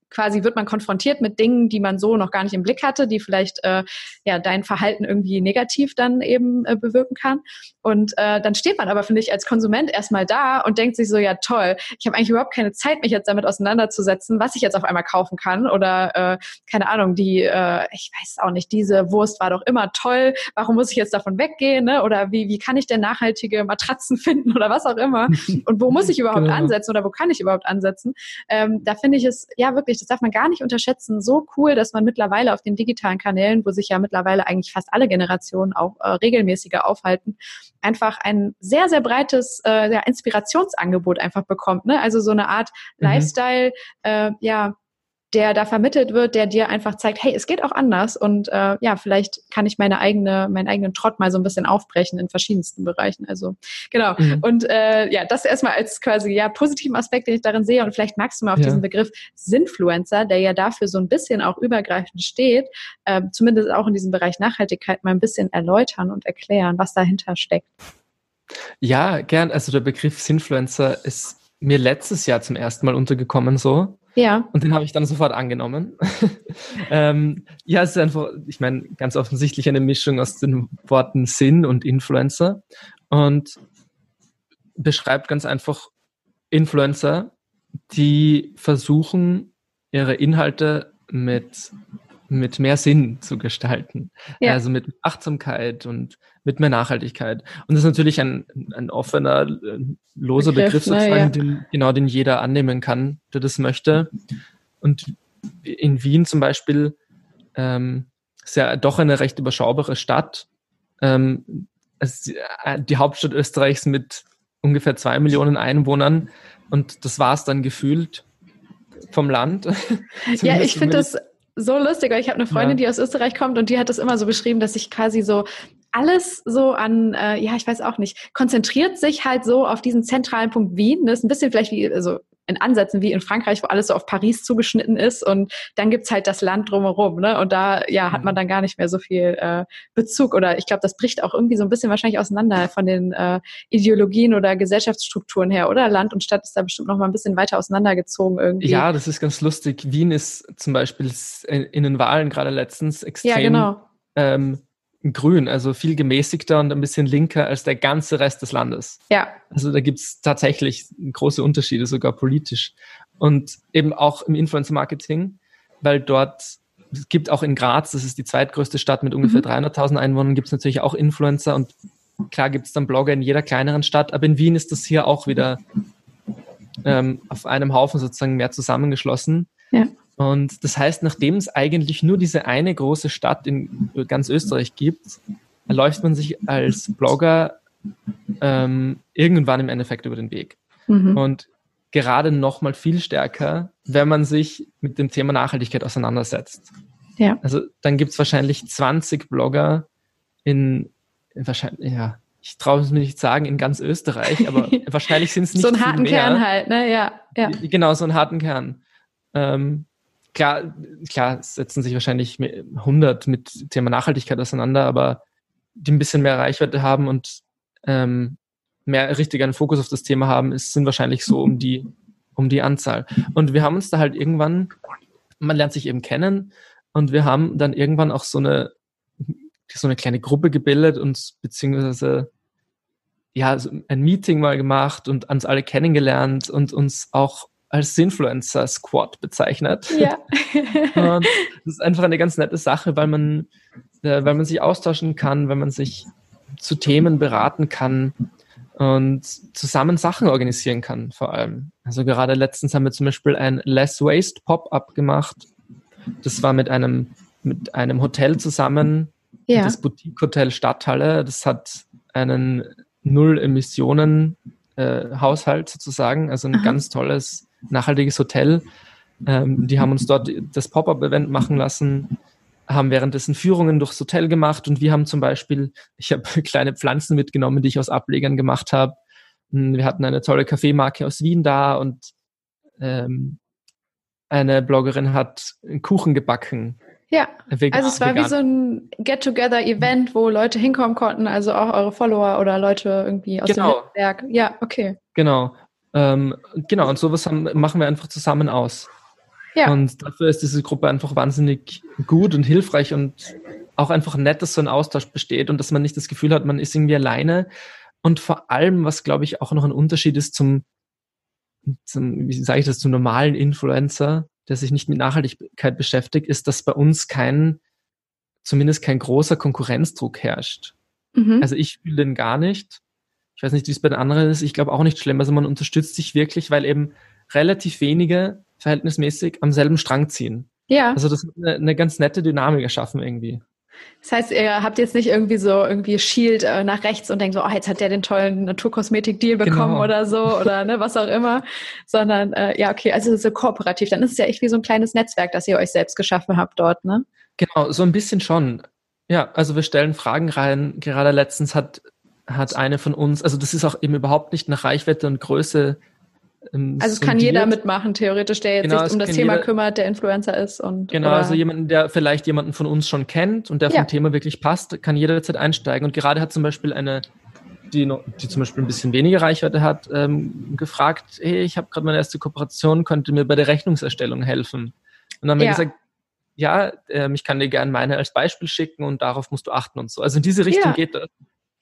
quasi wird man konfrontiert mit Dingen, die man so noch gar nicht im Blick hatte, die vielleicht äh, ja dein Verhalten irgendwie negativ dann eben äh, bewirken kann. Und äh, dann steht man aber, finde ich, als Konsument erstmal da und denkt sich so, ja toll, ich habe eigentlich überhaupt keine Zeit, mich jetzt damit auseinanderzusetzen, was ich jetzt auf einmal kaufen kann. Oder äh, keine Ahnung, die, äh, ich weiß auch nicht, diese Wurst war doch immer toll, warum muss ich jetzt davon weggehen? Ne? Oder wie, wie kann ich denn nachhaltige Matratzen (laughs) finden oder was auch immer? Und wo muss ich (laughs) überhaupt Genau. ansetzen oder wo kann ich überhaupt ansetzen? Ähm, da finde ich es, ja wirklich, das darf man gar nicht unterschätzen, so cool, dass man mittlerweile auf den digitalen Kanälen, wo sich ja mittlerweile eigentlich fast alle Generationen auch äh, regelmäßiger aufhalten, einfach ein sehr, sehr breites äh, ja, Inspirationsangebot einfach bekommt. Ne? Also so eine Art Mhm. Lifestyle, äh, ja, der da vermittelt wird, der dir einfach zeigt, hey, es geht auch anders und äh, ja, vielleicht kann ich meine eigene, meinen eigenen Trott mal so ein bisschen aufbrechen in verschiedensten Bereichen. Also genau. Mhm. Und äh, ja, das erstmal als quasi ja positiven Aspekt, den ich darin sehe. Und vielleicht magst du mal auf Ja. diesen Begriff Sinfluencer, der ja dafür so ein bisschen auch übergreifend steht, äh, zumindest auch in diesem Bereich Nachhaltigkeit mal ein bisschen erläutern und erklären, was dahinter steckt. Ja, gern. Also der Begriff Sinfluencer ist mir letztes Jahr zum ersten Mal untergekommen so. Ja, Und den habe ich dann sofort angenommen. (laughs) ähm, ja, es ist einfach, ich meine, ganz offensichtlich eine Mischung aus den Worten Sinn und Influencer und beschreibt ganz einfach Influencer, die versuchen, ihre Inhalte mit mit mehr Sinn zu gestalten. Ja. Also mit Achtsamkeit und mit mehr Nachhaltigkeit. Und das ist natürlich ein, ein offener, äh, loser Begriff, Begriff, sozusagen, ja. den, genau den jeder annehmen kann, der das möchte. Und in Wien zum Beispiel ähm, ist ja doch eine recht überschaubare Stadt. Ähm, äh, die Hauptstadt Österreichs mit ungefähr zwei Millionen Einwohnern und das war es dann gefühlt vom Land. (laughs) Ja, ich finde das so lustig, weil ich habe eine Freundin, Ja. die aus Österreich kommt und die hat das immer so beschrieben, dass sich quasi so alles so an, äh, ja, ich weiß auch nicht, konzentriert sich halt so auf diesen zentralen Punkt Wien. Das ist ein bisschen vielleicht wie, also in Ansätzen wie in Frankreich, wo alles so auf Paris zugeschnitten ist und dann gibt's halt das Land drumherum, ne? Und da, ja, hat man dann gar nicht mehr so viel äh, Bezug oder ich glaube, das bricht auch irgendwie so ein bisschen wahrscheinlich auseinander von den äh, Ideologien oder Gesellschaftsstrukturen her, oder? Land und Stadt ist da bestimmt noch mal ein bisschen weiter auseinandergezogen irgendwie. Ja, das ist ganz lustig. Wien ist zum Beispiel in den Wahlen gerade letztens extrem ja genau. ähm, grün, also viel gemäßigter und ein bisschen linker als der ganze Rest des Landes. Ja, Also da gibt's tatsächlich große Unterschiede, sogar politisch. Und eben auch im Influencer-Marketing, weil dort, es gibt auch in Graz, das ist die zweitgrößte Stadt mit ungefähr Mhm. 300.000 Einwohnern, gibt's natürlich auch Influencer und klar gibt's dann Blogger in jeder kleineren Stadt, aber in Wien ist das hier auch wieder ähm, auf einem Haufen sozusagen mehr zusammengeschlossen. Ja. Und das heißt, nachdem es eigentlich nur diese eine große Stadt in ganz Österreich gibt, läuft man sich als Blogger ähm, irgendwann im Endeffekt über den Weg. Mhm. Und gerade noch mal viel stärker, wenn man sich mit dem Thema Nachhaltigkeit auseinandersetzt. Ja. Also dann gibt es wahrscheinlich 20 Blogger in, in wahrscheinlich, ja, ich traue es mir nicht sagen, in ganz Österreich, aber (laughs) wahrscheinlich sind es nicht so einen harten mehr. Kern halt, ne? Ja, ja. Genau, so einen harten Kern. Ähm, klar, klar setzen sich wahrscheinlich mehr- 100 mit Thema Nachhaltigkeit auseinander, aber die ein bisschen mehr Reichweite haben und ähm, mehr richtig einen Fokus auf das Thema haben, es sind wahrscheinlich so um die, um die Anzahl. Und wir haben uns da halt irgendwann, man lernt sich eben kennen und wir haben dann irgendwann auch so eine, so eine kleine Gruppe gebildet und beziehungsweise ja, ein Meeting mal gemacht und uns alle kennengelernt und uns auch als Influencer-Squad bezeichnet. Ja. (laughs) Und das ist einfach eine ganz nette Sache, weil man, äh, weil man sich austauschen kann, weil man sich zu Themen beraten kann und zusammen Sachen organisieren kann, vor allem. Also gerade letztens haben wir zum Beispiel ein Less Waste Pop-up gemacht. Das war mit einem, mit einem Hotel zusammen, ja. das Boutique Hotel Stadthalle. Das hat einen Null-Emissionen-Haushalt sozusagen, also ein Aha. ganz tolles, nachhaltiges Hotel. Ähm, die haben uns dort das Pop-up-Event machen lassen, haben währenddessen Führungen durchs Hotel gemacht und wir haben zum Beispiel, ich habe (laughs) kleine Pflanzen mitgenommen, die ich aus Ablegern gemacht habe. Hm, Wir hatten eine tolle Kaffeemarke aus Wien da und ähm, eine Bloggerin hat einen Kuchen gebacken. ja. vegan- Also es war wie vegan. so ein Get-Together-Event, wo Leute hinkommen konnten, also auch eure Follower oder Leute irgendwie aus Genau. dem Netzwerk. Ja, okay. Genau. Ähm, genau, und sowas haben, machen wir einfach zusammen aus. Ja. Und dafür ist diese Gruppe einfach wahnsinnig gut und hilfreich und auch einfach nett, dass so ein Austausch besteht und dass man nicht das Gefühl hat, man ist irgendwie alleine. Und vor allem, was glaube ich auch noch ein Unterschied ist zum, zum wie sage ich das, zum normalen Influencer, der sich nicht mit Nachhaltigkeit beschäftigt, ist, dass bei uns kein, zumindest kein großer Konkurrenzdruck herrscht. Mhm. Also ich fühle den gar nicht. Ich weiß nicht, wie es bei den anderen ist. Ich glaube auch nicht schlimm. Also man unterstützt sich wirklich, weil eben relativ wenige verhältnismäßig am selben Strang ziehen. ja. Also das ist eine, eine ganz nette Dynamik erschaffen irgendwie. Das heißt, ihr habt jetzt nicht irgendwie so irgendwie Shield äh, nach rechts und denkt so, oh, jetzt hat der den tollen Naturkosmetik-Deal bekommen Genau. oder so oder ne, was auch immer, sondern äh, ja, okay, also so kooperativ. Dann ist es ja echt wie so ein kleines Netzwerk, das ihr euch selbst geschaffen habt dort, ne? Genau, so ein bisschen schon. Ja, also wir stellen Fragen rein. Gerade letztens hat, hat eine von uns, also das ist auch eben überhaupt nicht nach Reichweite und Größe. Ähm, Also es kann jeder mitmachen, theoretisch, der jetzt Genau, sich um das Thema jeder- kümmert, der Influencer ist und Genau, oder, also jemanden, der vielleicht jemanden von uns schon kennt und der Ja. vom Thema wirklich passt, kann jederzeit einsteigen. Und gerade hat zum Beispiel eine, die, noch, die zum Beispiel ein bisschen weniger Reichweite hat, ähm, gefragt, hey, ich habe gerade meine erste Kooperation, könnte mir bei der Rechnungserstellung helfen? Und dann haben wir Ja. gesagt, ja, ähm, ich kann dir gerne meine als Beispiel schicken und darauf musst du achten und so. Also in diese Richtung Ja. geht das.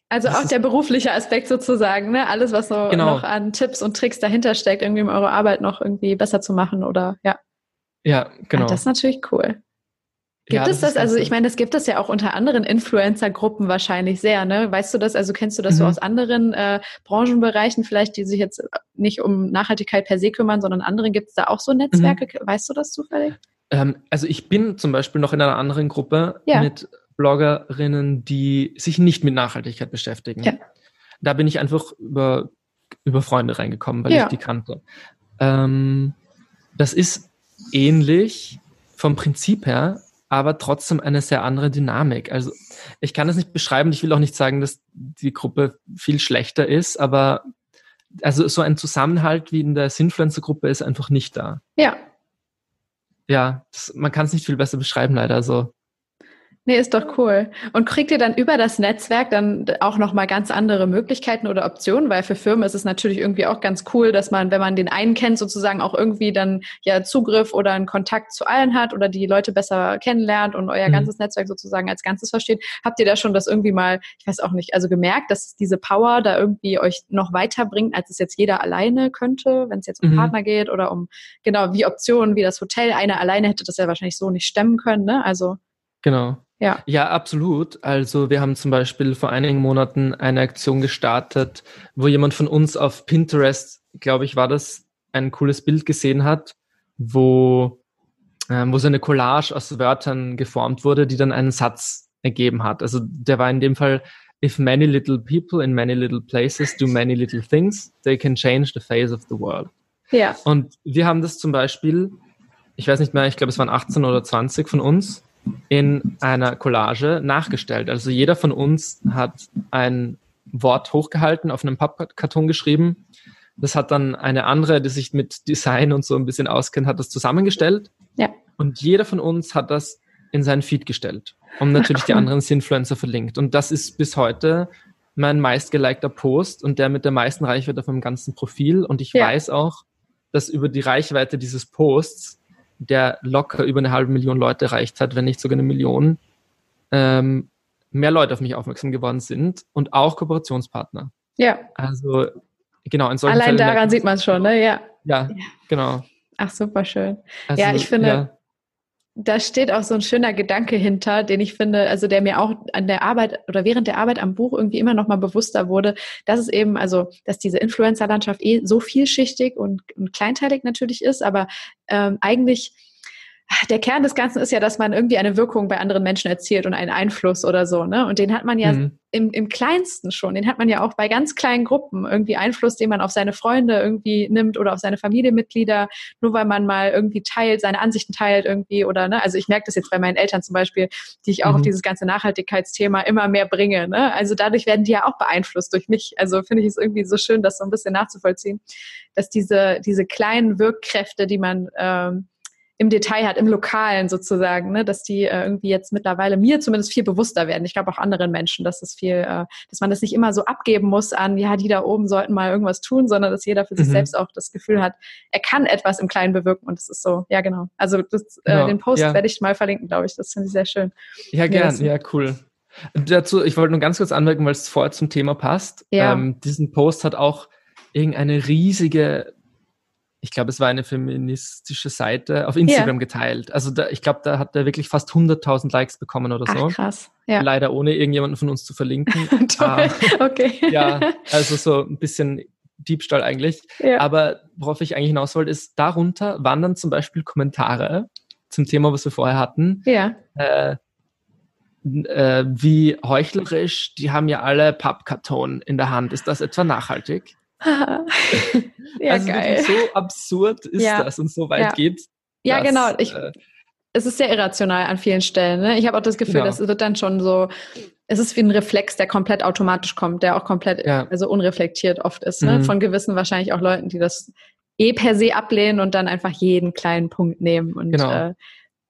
Also Das auch der berufliche Aspekt sozusagen, ne? Alles, was so Genau. noch an Tipps und Tricks dahinter steckt, irgendwie um eure Arbeit noch irgendwie besser zu machen oder ja. Ja, genau. Ah, das ist natürlich cool. Gibt ja, es das? Also ich meine, das gibt es ja auch unter anderen Influencer-Gruppen wahrscheinlich sehr, ne? Weißt du das? Also kennst du das mhm. so aus anderen äh, Branchenbereichen vielleicht, die sich jetzt nicht um Nachhaltigkeit per se kümmern, sondern anderen gibt es da auch so Netzwerke? Mhm. Weißt du das zufällig? Ähm, also ich bin zum Beispiel noch in einer anderen Gruppe ja. mit Bloggerinnen, die sich nicht mit Nachhaltigkeit beschäftigen. Ja. Da bin ich einfach über, über Freunde reingekommen, weil ja. ich die kannte. Ähm, das ist ähnlich vom Prinzip her, aber trotzdem eine sehr andere Dynamik. Also ich kann das nicht beschreiben, ich will auch nicht sagen, dass die Gruppe viel schlechter ist, aber also so ein Zusammenhalt wie in der Sinfluencer-Gruppe ist einfach nicht da. Ja. Ja, das, man kann es nicht viel besser beschreiben, leider. Also Nee, ist doch cool. Und kriegt ihr dann über das Netzwerk dann auch nochmal ganz andere Möglichkeiten oder Optionen? Weil für Firmen ist es natürlich irgendwie auch ganz cool, dass man, wenn man den einen kennt, sozusagen auch irgendwie dann ja Zugriff oder einen Kontakt zu allen hat oder die Leute besser kennenlernt und euer mhm. ganzes Netzwerk sozusagen als Ganzes versteht. Habt ihr da schon das irgendwie mal, ich weiß auch nicht, also gemerkt, dass diese Power da irgendwie euch noch weiterbringt, als es jetzt jeder alleine könnte, wenn es jetzt um mhm. Partner geht oder um, genau, wie Optionen, wie das Hotel. Einer alleine hätte das ja wahrscheinlich so nicht stemmen können, ne? Also. Genau. Ja. ja, absolut. Also wir haben zum Beispiel vor einigen Monaten eine Aktion gestartet, wo jemand von uns auf Pinterest, glaube ich, war das, ein cooles Bild gesehen hat, wo, äh, wo so eine Collage aus Wörtern geformt wurde, die dann einen Satz ergeben hat. Also der war in dem Fall, if many little people in many little places do many little things, they can change the face of the world. Ja. Und wir haben das zum Beispiel, ich weiß nicht mehr, ich glaube es waren 18 oder 20 von uns, in einer Collage nachgestellt. Also jeder von uns hat ein Wort hochgehalten, auf einem Pappkarton geschrieben. Das hat dann eine andere, die sich mit Design und so ein bisschen auskennt, hat das zusammengestellt. Ja. Und jeder von uns hat das in seinen Feed gestellt und natürlich die (laughs) anderen Influencer verlinkt. Und das ist bis heute mein meistgelikter Post und der mit der meisten Reichweite auf meinem ganzen Profil. Und ich ja. weiß auch, dass über die Reichweite dieses Posts der locker über eine halbe Million Leute erreicht hat, wenn nicht sogar eine Million, ähm, mehr Leute auf mich aufmerksam geworden sind und auch Kooperationspartner. Ja. Also genau, in solchen Allein Fällen daran sieht man es schon, ne? Ja. ja. Ja, genau. Ach, super schön. Also, ja, ich finde, ja da steht auch so ein schöner Gedanke hinter, den ich finde, also der mir auch an der Arbeit oder während der Arbeit am Buch irgendwie immer noch mal bewusster wurde, dass es eben, also, dass diese Influencer-Landschaft eh so vielschichtig und, und kleinteilig natürlich ist, aber ähm, eigentlich der Kern des Ganzen ist ja, dass man irgendwie eine Wirkung bei anderen Menschen erzielt und einen Einfluss oder so, ne? Und den hat man ja mhm. im, im kleinsten schon. Den hat man ja auch bei ganz kleinen Gruppen irgendwie Einfluss, den man auf seine Freunde irgendwie nimmt oder auf seine Familienmitglieder, nur weil man mal irgendwie teilt, seine Ansichten teilt irgendwie oder, ne? Also ich merke das jetzt bei meinen Eltern zum Beispiel, die ich auch mhm. auf dieses ganze Nachhaltigkeitsthema immer mehr bringe, ne? Also dadurch werden die ja auch beeinflusst durch mich. Also finde ich es irgendwie so schön, das so ein bisschen nachzuvollziehen, dass diese, diese kleinen Wirkkräfte, die man, ähm, im Detail hat, im Lokalen sozusagen, ne, dass die äh, irgendwie jetzt mittlerweile mir zumindest viel bewusster werden. Ich glaube auch anderen Menschen, dass es viel, äh, dass man das nicht immer so abgeben muss an, ja, die da oben sollten mal irgendwas tun, sondern dass jeder für mhm. sich selbst auch das Gefühl hat, er kann etwas im Kleinen bewirken und das ist so, ja genau. Also das, äh, genau, den Post ja. werde ich mal verlinken, glaube ich. Das finde ich sehr schön. Ja, gern, ja, cool. Dazu, ich wollte nur ganz kurz anmerken, weil es vorher zum Thema passt. Ja. Ähm, diesen Post hat auch irgendeine riesige ich glaube, es war eine feministische Seite auf Instagram ja. geteilt. Also da, ich glaube, da hat er wirklich fast 100.000 Likes bekommen oder so. Ach, krass. Ja. Leider ohne irgendjemanden von uns zu verlinken. (laughs) Uh, okay. (laughs) ja, also so ein bisschen Diebstahl eigentlich. Ja. Aber worauf ich eigentlich hinaus wollte, ist, darunter wandern zum Beispiel Kommentare zum Thema, was wir vorher hatten. Ja. Äh, äh, wie heuchlerisch, die haben ja alle Pappkarton in der Hand. Ist das etwa nachhaltig? (laughs) ja, also geil. so absurd ist ja. das und so weit ja. geht. Ja, dass, genau. Ich, äh, es ist sehr irrational an vielen Stellen. Ne? Ich habe auch das Gefühl, genau. das wird dann schon so, es ist wie ein Reflex, der komplett automatisch kommt, der auch komplett, ja. also unreflektiert oft ist, ne? Mhm. von gewissen wahrscheinlich auch Leuten, die das eh per se ablehnen und dann einfach jeden kleinen Punkt nehmen und genau. äh,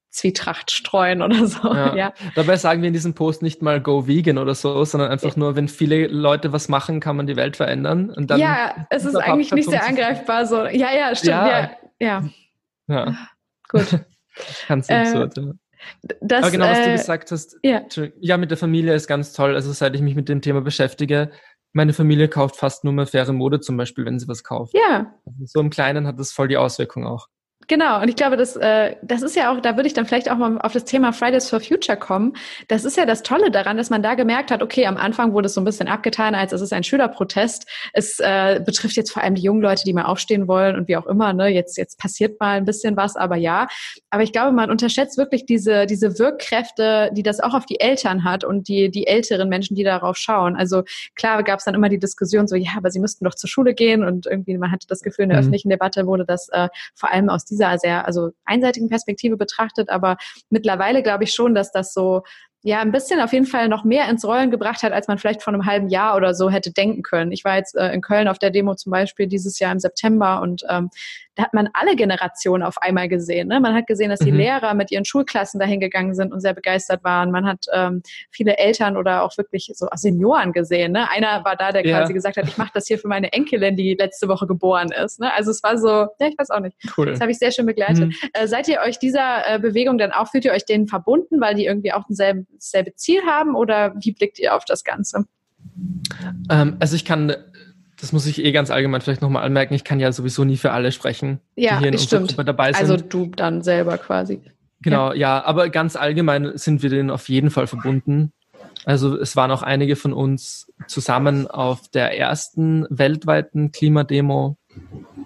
Zwietracht streuen oder so. Ja. (laughs) ja. Dabei sagen wir in diesem Post nicht mal go vegan oder so, sondern einfach nur, wenn viele Leute was machen, kann man die Welt verändern. Und dann ja, es ist eigentlich nicht sehr angreifbar. So. Ja, ja, stimmt. Ja, ja. ja. (laughs) Gut. (laughs) Ganz absurd, äh, ja. Das, Aber genau, was du äh, gesagt hast, ja. ja, mit der Familie ist ganz toll. Also seit ich mich mit dem Thema beschäftige, meine Familie kauft fast nur mehr faire Mode zum Beispiel, wenn sie was kauft. Ja. Also so im Kleinen hat das voll die Auswirkung auch. Genau, und ich glaube, das, äh, das ist ja auch, da würde ich dann vielleicht auch mal auf das Thema Fridays for Future kommen. Das ist ja das Tolle daran, dass man da gemerkt hat, okay, am Anfang wurde es so ein bisschen abgetan, als es ist ein Schülerprotest. Es äh, betrifft jetzt vor allem die jungen Leute, die mal aufstehen wollen und wie auch immer, ne, jetzt, jetzt passiert mal ein bisschen was, aber ja. Aber ich glaube, man unterschätzt wirklich diese, diese Wirkkräfte, die das auch auf die Eltern hat und die, die älteren Menschen, die darauf schauen. Also klar gab es dann immer die Diskussion so, ja, aber sie müssten doch zur Schule gehen und irgendwie man hatte das Gefühl, in der mhm. öffentlichen Debatte wurde das äh, vor allem aus dieser sehr also einseitigen Perspektive betrachtet, aber mittlerweile glaube ich schon, dass das so ja ein bisschen auf jeden Fall noch mehr ins Rollen gebracht hat, als man vielleicht vor einem halben Jahr oder so hätte denken können. Ich war jetzt äh, in Köln auf der Demo zum Beispiel dieses Jahr im September und ähm, da hat man alle Generationen auf einmal gesehen. Ne? Man hat gesehen, dass die mhm. Lehrer mit ihren Schulklassen dahin gegangen sind und sehr begeistert waren. Man hat ähm, viele Eltern oder auch wirklich so Senioren gesehen. Ne? Einer war da, der ja. quasi gesagt hat, ich mache das hier für meine Enkelin, die letzte Woche geboren ist. Ne? Also es war so, ja, ich weiß auch nicht. Cool. Das habe ich sehr schön begleitet. Mhm. Äh, seid ihr euch dieser äh, Bewegung dann auch, fühlt ihr euch denen verbunden, weil die irgendwie auch dasselbe Ziel haben oder wie blickt ihr auf das Ganze? Ähm, also ich kann das muss ich eh ganz allgemein vielleicht nochmal anmerken, ich kann ja sowieso nie für alle sprechen, ja, die hier in unserer stimmt. Gruppe dabei sind. Also du dann selber quasi. Genau, ja. ja, aber ganz allgemein sind wir denen auf jeden Fall verbunden. Also es waren auch einige von uns zusammen auf der ersten weltweiten Klimademo,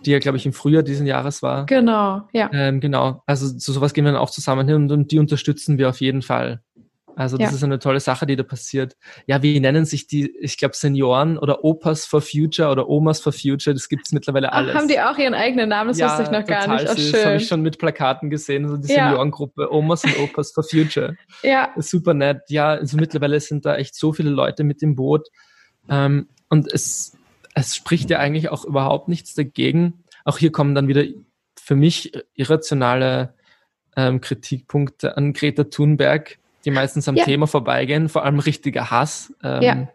die ja, glaube ich, im Frühjahr diesen Jahres war. Genau, ja. Ähm, genau, also zu sowas gehen wir dann auch zusammen hin und, und die unterstützen wir auf jeden Fall. Also das ja. ist eine tolle Sache, die da passiert. Ja, wie nennen sich die, ich glaube, Senioren oder Opas for Future oder Omas for Future, das gibt es mittlerweile alles. Ach, haben die auch ihren eigenen Namen? Das ja, wusste ich noch gar nicht. Ach, schön. Das habe ich schon mit Plakaten gesehen, so die ja. Seniorengruppe Omas und Opas for Future. Ja. Super nett. Ja, also mittlerweile sind da echt so viele Leute mit dem Boot. Ähm, und es, es spricht ja eigentlich auch überhaupt nichts dagegen. Auch hier kommen dann wieder für mich irrationale ähm, Kritikpunkte an Greta Thunberg die meistens am ja. Thema vorbeigehen, vor allem richtiger Hass, ähm, ja.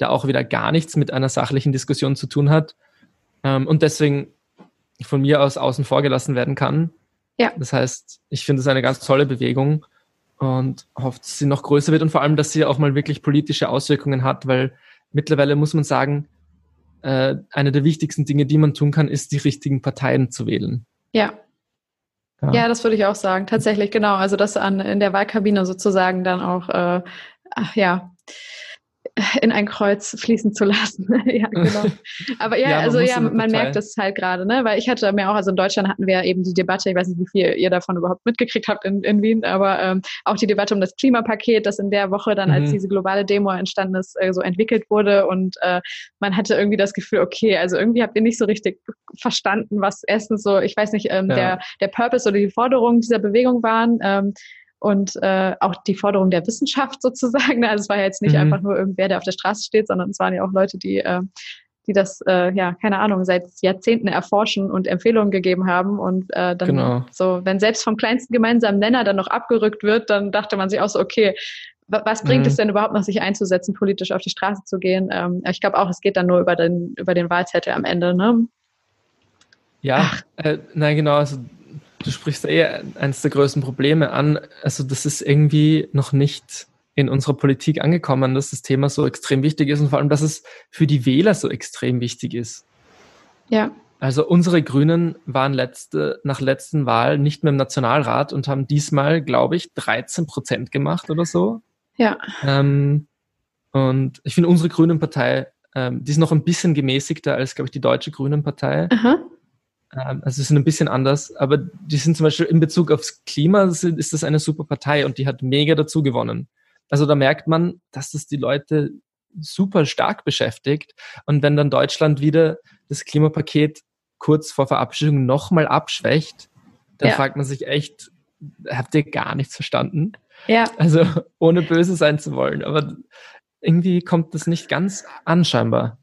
der auch wieder gar nichts mit einer sachlichen Diskussion zu tun hat ähm, und deswegen von mir aus außen vor gelassen werden kann. Ja. Das heißt, ich finde es eine ganz tolle Bewegung und hoffe, dass sie noch größer wird und vor allem, dass sie auch mal wirklich politische Auswirkungen hat, weil mittlerweile muss man sagen, äh, eine der wichtigsten Dinge, die man tun kann, ist, die richtigen Parteien zu wählen. Ja, ja. ja, das würde ich auch sagen. Tatsächlich, genau. Also das an in der Wahlkabine sozusagen dann auch, äh, ach, ja, in ein Kreuz fließen zu lassen. (laughs) ja, genau. Aber ja, ja also ja, man merkt das halt gerade, ne? Weil ich hatte mir auch, also in Deutschland hatten wir eben die Debatte, ich weiß nicht, wie viel ihr davon überhaupt mitgekriegt habt in, in Wien, aber ähm, auch die Debatte um das Klimapaket, das in der Woche dann, mhm. als diese globale Demo entstanden ist, äh, so entwickelt wurde und äh, man hatte irgendwie das Gefühl, okay, also irgendwie habt ihr nicht so richtig verstanden, was erstens so, ich weiß nicht, ähm, ja. der, der Purpose oder die Forderungen dieser Bewegung waren. Ähm, und äh, auch die Forderung der Wissenschaft (laughs) sozusagen. Also es war ja jetzt nicht mhm. einfach nur irgendwer, der auf der Straße steht, sondern es waren ja auch Leute, die, äh, die das, äh, ja, keine Ahnung, seit Jahrzehnten erforschen und Empfehlungen gegeben haben. Und äh, dann genau. so, wenn selbst vom kleinsten gemeinsamen Nenner dann noch abgerückt wird, dann dachte man sich auch so, okay, was bringt mhm. es denn überhaupt noch, sich einzusetzen, politisch auf die Straße zu gehen? Ähm, ich glaube auch, es geht dann nur über den, über den Wahlzettel am Ende, ne? Ja, äh, nein, genau. Also du sprichst eh eines der größten Probleme an. Also das ist irgendwie noch nicht in unserer Politik angekommen, dass das Thema so extrem wichtig ist und vor allem, dass es für die Wähler so extrem wichtig ist. Ja. Also unsere Grünen waren letzte, nach letzten Wahl nicht mehr im Nationalrat und haben diesmal, glaube ich, 13 Prozent gemacht oder so. Ja. Ähm, und ich finde unsere Grünen Partei, ähm, die ist noch ein bisschen gemäßigter als, glaube ich, die deutsche Grünen Partei. Aha. Ähm, also sie sind ein bisschen anders, aber die sind zum Beispiel in Bezug aufs Klima ist das eine super Partei und die hat mega dazu gewonnen. Also da merkt man, dass das die Leute super stark beschäftigt. Und wenn dann Deutschland wieder das Klimapaket kurz vor Verabschiedung nochmal abschwächt, dann ja. fragt man sich echt, habt ihr gar nichts verstanden? Ja. Also ohne böse sein zu wollen, aber irgendwie kommt das nicht ganz an scheinbar.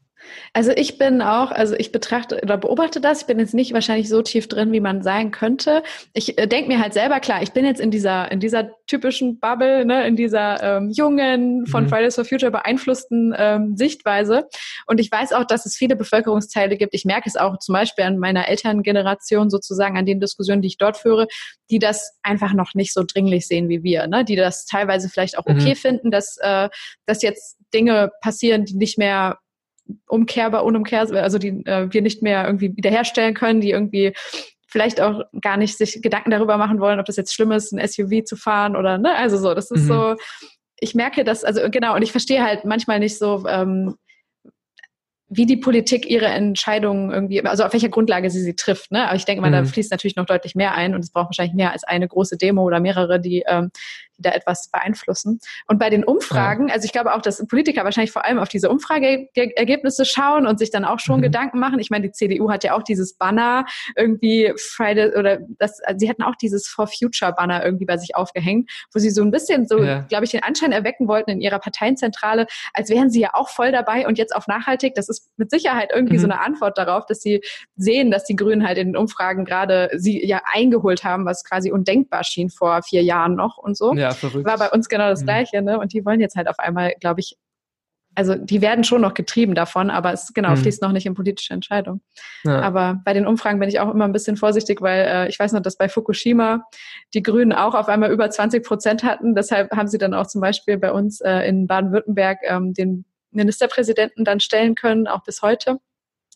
Also ich bin auch, also ich betrachte oder beobachte das. Ich bin jetzt nicht wahrscheinlich so tief drin, wie man sein könnte. Ich äh, denke mir halt selber klar, ich bin jetzt in dieser in dieser typischen Bubble, ne, in dieser ähm, jungen von mhm. Fridays for Future beeinflussten ähm, Sichtweise. Und ich weiß auch, dass es viele Bevölkerungsteile gibt. Ich merke es auch zum Beispiel an meiner Elterngeneration sozusagen, an den Diskussionen, die ich dort führe, die das einfach noch nicht so dringlich sehen wie wir, ne? die das teilweise vielleicht auch okay mhm. finden, dass, äh, dass jetzt Dinge passieren, die nicht mehr umkehrbar, unumkehrbar, also die äh, wir nicht mehr irgendwie wiederherstellen können, die irgendwie vielleicht auch gar nicht sich Gedanken darüber machen wollen, ob das jetzt schlimm ist, ein SUV zu fahren oder ne, also so, das ist mhm. so, ich merke das, also genau, und ich verstehe halt manchmal nicht so, ähm, wie die Politik ihre Entscheidungen irgendwie, also auf welcher Grundlage sie sie trifft. Ne? Aber ich denke mal, mhm. da fließt natürlich noch deutlich mehr ein und es braucht wahrscheinlich mehr als eine große Demo oder mehrere, die ähm, die da etwas beeinflussen. Und bei den Umfragen, ja. also ich glaube auch, dass Politiker wahrscheinlich vor allem auf diese Umfrageergebnisse schauen und sich dann auch schon mhm. Gedanken machen. Ich meine, die CDU hat ja auch dieses Banner irgendwie Friday oder das, also sie hatten auch dieses For Future Banner irgendwie bei sich aufgehängt, wo sie so ein bisschen so, ja. glaube ich, den Anschein erwecken wollten in ihrer Parteienzentrale, als wären sie ja auch voll dabei und jetzt auf nachhaltig. Das ist mit Sicherheit irgendwie mhm. so eine Antwort darauf, dass sie sehen, dass die Grünen halt in den Umfragen gerade sie ja eingeholt haben, was quasi undenkbar schien vor vier Jahren noch und so. Ja. Ja, (laughs) verrückt. War bei uns genau das mhm. Gleiche, ne? Und die wollen jetzt halt auf einmal, glaube ich, also die werden schon noch getrieben davon, aber es genau mhm. fließt noch nicht in politische Entscheidungen. Ja. Aber bei den Umfragen bin ich auch immer ein bisschen vorsichtig, weil äh, ich weiß noch, dass bei Fukushima die Grünen auch auf einmal über 20 Prozent hatten. Deshalb haben sie dann auch zum Beispiel bei uns äh, in Baden-Württemberg ähm, den Ministerpräsidenten dann stellen können, auch bis heute.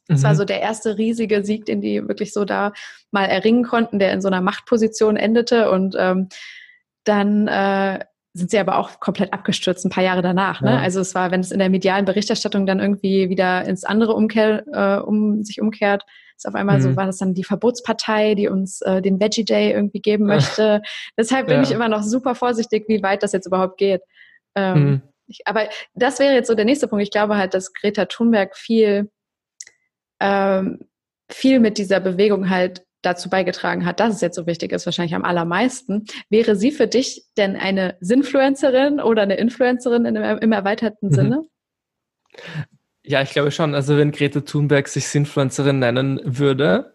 Das mhm. war so der erste riesige Sieg, den die wirklich so da mal erringen konnten, der in so einer Machtposition endete und ähm, dann äh, sind sie aber auch komplett abgestürzt ein paar Jahre danach. Ne? Ja. Also es war, wenn es in der medialen Berichterstattung dann irgendwie wieder ins andere Umkehr, äh, um sich umkehrt, ist auf einmal mhm. so, war das dann die Verbotspartei, die uns äh, den Veggie Day irgendwie geben möchte. Deshalb bin ja. ich immer noch super vorsichtig, wie weit das jetzt überhaupt geht. Ähm, mhm. ich, aber das wäre jetzt so der nächste Punkt. Ich glaube halt, dass Greta Thunberg viel, ähm, viel mit dieser Bewegung halt dazu beigetragen hat, dass es jetzt so wichtig ist, wahrscheinlich am allermeisten. Wäre sie für dich denn eine Sinfluencerin oder eine Influencerin im, im erweiterten mhm. Sinne? Ja, ich glaube schon. Also wenn Greta Thunberg sich Sinfluencerin nennen würde,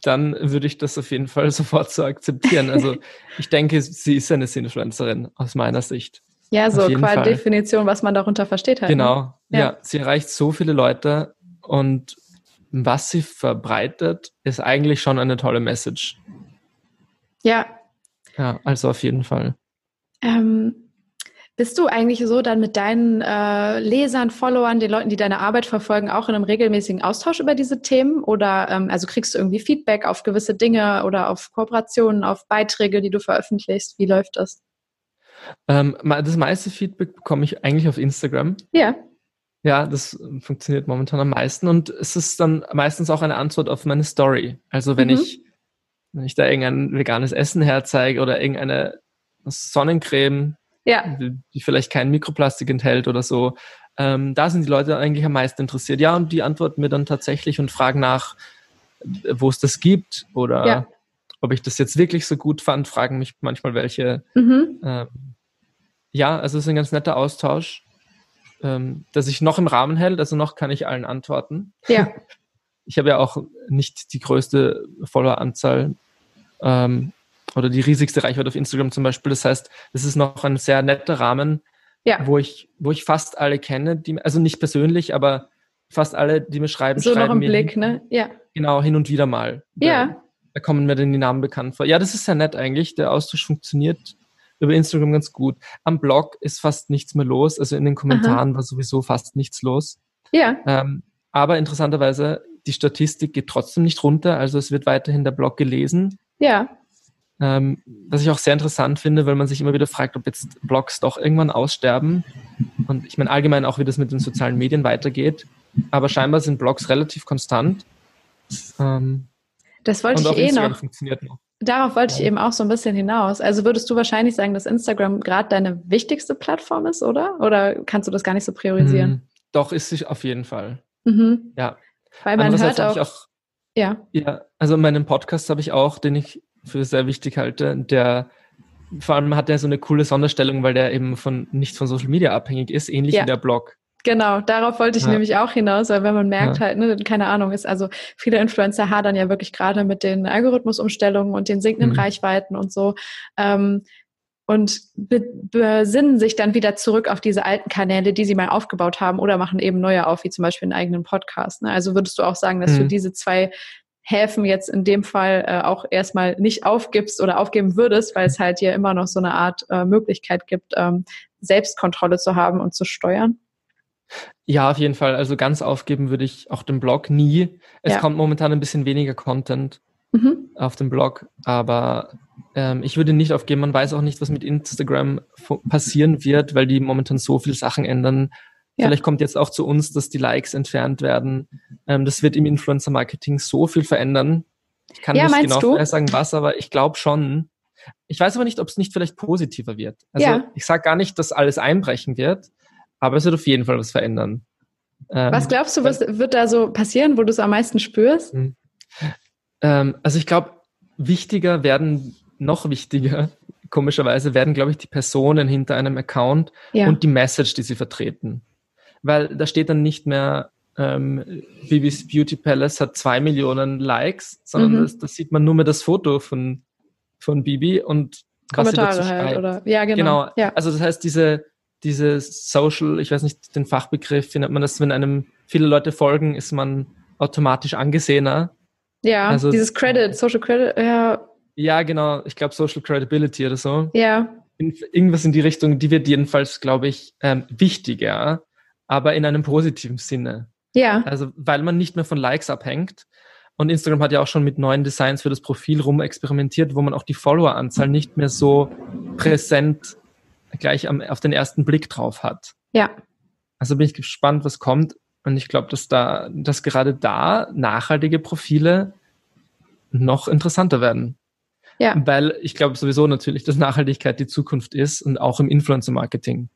dann würde ich das auf jeden Fall (laughs) sofort so akzeptieren. Also (laughs) ich denke, sie ist eine Sinfluencerin aus meiner Sicht. Ja, so qua Fall. Definition, was man darunter versteht halt. Genau. Ne? Ja. ja, sie erreicht so viele Leute und was sie verbreitet, ist eigentlich schon eine tolle Message. Ja. Ja, also auf jeden Fall. Ähm, bist du eigentlich so dann mit deinen äh, Lesern, Followern, den Leuten, die deine Arbeit verfolgen, auch in einem regelmäßigen Austausch über diese Themen? Oder ähm, also kriegst du irgendwie Feedback auf gewisse Dinge oder auf Kooperationen, auf Beiträge, die du veröffentlichst? Wie läuft das? Ähm, das meiste Feedback bekomme ich eigentlich auf Instagram. Ja. Ja, das äh, funktioniert momentan am meisten und es ist dann meistens auch eine Antwort auf meine Story. Also wenn mhm. ich, wenn ich da irgendein veganes Essen herzeige oder irgendeine Sonnencreme, ja. die, die vielleicht kein Mikroplastik enthält oder so, ähm, da sind die Leute eigentlich am meisten interessiert. Ja, und die antworten mir dann tatsächlich und fragen nach, wo es das gibt oder ja. ob ich das jetzt wirklich so gut fand, fragen mich manchmal welche. Mhm. Ähm, ja, also es ist ein ganz netter Austausch ähm, dass ich noch im Rahmen hält, also noch kann ich allen antworten. Ja. (laughs) Ich habe ja auch nicht die größte Followeranzahl ähm, oder die riesigste Reichweite auf Instagram zum Beispiel. Das heißt, es ist noch ein sehr netter Rahmen, ja. wo ich, wo ich fast alle kenne, die, also nicht persönlich, aber fast alle, die mir schreiben, so schreiben noch im Blick, hin, ne? Ja. Genau, hin und wieder mal. Ja. Da, da kommen mir dann die Namen bekannt vor. Ja, das ist sehr nett eigentlich. Der Austausch funktioniert über Instagram ganz gut. Am Blog ist fast nichts mehr los. Also in den Kommentaren Aha. war sowieso fast nichts los. Ja. Ähm, aber interessanterweise, die Statistik geht trotzdem nicht runter. Also es wird weiterhin der Blog gelesen. Ja. Ähm, was ich auch sehr interessant finde, weil man sich immer wieder fragt, ob jetzt Blogs doch irgendwann aussterben. Und ich meine allgemein auch, wie das mit den sozialen Medien weitergeht. Aber scheinbar sind Blogs relativ konstant. Ähm, das wollte ich eh noch. Funktioniert noch. Darauf wollte ich eben auch so ein bisschen hinaus. Also würdest du wahrscheinlich sagen, dass Instagram gerade deine wichtigste Plattform ist, oder? Oder kannst du das gar nicht so priorisieren? Hm, doch, ist sie auf jeden Fall. Mhm. Ja. Weil man hört auch, auch, ja. Ja, also meinen Podcast habe ich auch, den ich für sehr wichtig halte, der vor allem hat er so eine coole Sonderstellung, weil der eben von nicht von Social Media abhängig ist, ähnlich ja. wie der Blog. Genau, darauf wollte ich ja. nämlich auch hinaus, weil wenn man merkt ja. halt, ne, keine Ahnung, ist also viele Influencer hadern ja wirklich gerade mit den Algorithmusumstellungen und den sinkenden mhm. Reichweiten und so. Ähm, und be besinnen sich dann wieder zurück auf diese alten Kanäle, die sie mal aufgebaut haben oder machen eben neue auf, wie zum Beispiel einen eigenen Podcast. Ne? Also würdest du auch sagen, dass mhm. du diese zwei Häfen jetzt in dem Fall äh, auch erstmal nicht aufgibst oder aufgeben würdest, weil es halt hier immer noch so eine Art äh, Möglichkeit gibt, ähm, Selbstkontrolle zu haben und zu steuern? Ja, auf jeden Fall. Also ganz aufgeben würde ich auch den Blog nie. Es ja. kommt momentan ein bisschen weniger Content. Mhm. auf dem Blog, aber ähm, ich würde nicht aufgeben. Man weiß auch nicht, was mit Instagram passieren wird, weil die momentan so viele Sachen ändern. Ja. Vielleicht kommt jetzt auch zu uns, dass die Likes entfernt werden. Ähm, das wird im Influencer-Marketing so viel verändern. Ich kann ja, nicht genau du? sagen, was, aber ich glaube schon. Ich weiß aber nicht, ob es nicht vielleicht positiver wird. Also ja. ich sage gar nicht, dass alles einbrechen wird, aber es wird auf jeden Fall was verändern. Ähm, was glaubst du, was wird da so passieren, wo du es am meisten spürst? Hm. Ähm, also ich glaube, wichtiger werden, noch wichtiger, komischerweise, werden, glaube ich, die Personen hinter einem Account ja. und die Message, die sie vertreten. Weil da steht dann nicht mehr, ähm, Bibis Beauty Palace hat zwei Millionen Likes, sondern mhm. das, das, sieht man nur mehr das Foto von, von Bibi und Kommentare halt, oder? Ja, genau. genau. Ja. Also das heißt, diese, diese Social, ich weiß nicht den Fachbegriff, nennt man das, wenn einem viele Leute folgen, ist man automatisch angesehener. Ja, also, dieses Credit, Social Credit, ja. Ja, genau, ich glaube Social Credibility oder so. Ja. In, irgendwas in die Richtung, die wird jedenfalls, glaube ich, ähm, wichtiger, aber in einem positiven Sinne. Ja. Also, weil man nicht mehr von Likes abhängt. Und Instagram hat ja auch schon mit neuen Designs für das Profil rum experimentiert, wo man auch die Followeranzahl nicht mehr so präsent gleich am, auf den ersten Blick drauf hat. Ja. Also bin ich gespannt, was kommt. Und ich glaube, dass da, dass gerade da nachhaltige Profile noch interessanter werden. Ja. Weil ich glaube sowieso natürlich, dass Nachhaltigkeit die Zukunft ist und auch im Influencer-Marketing.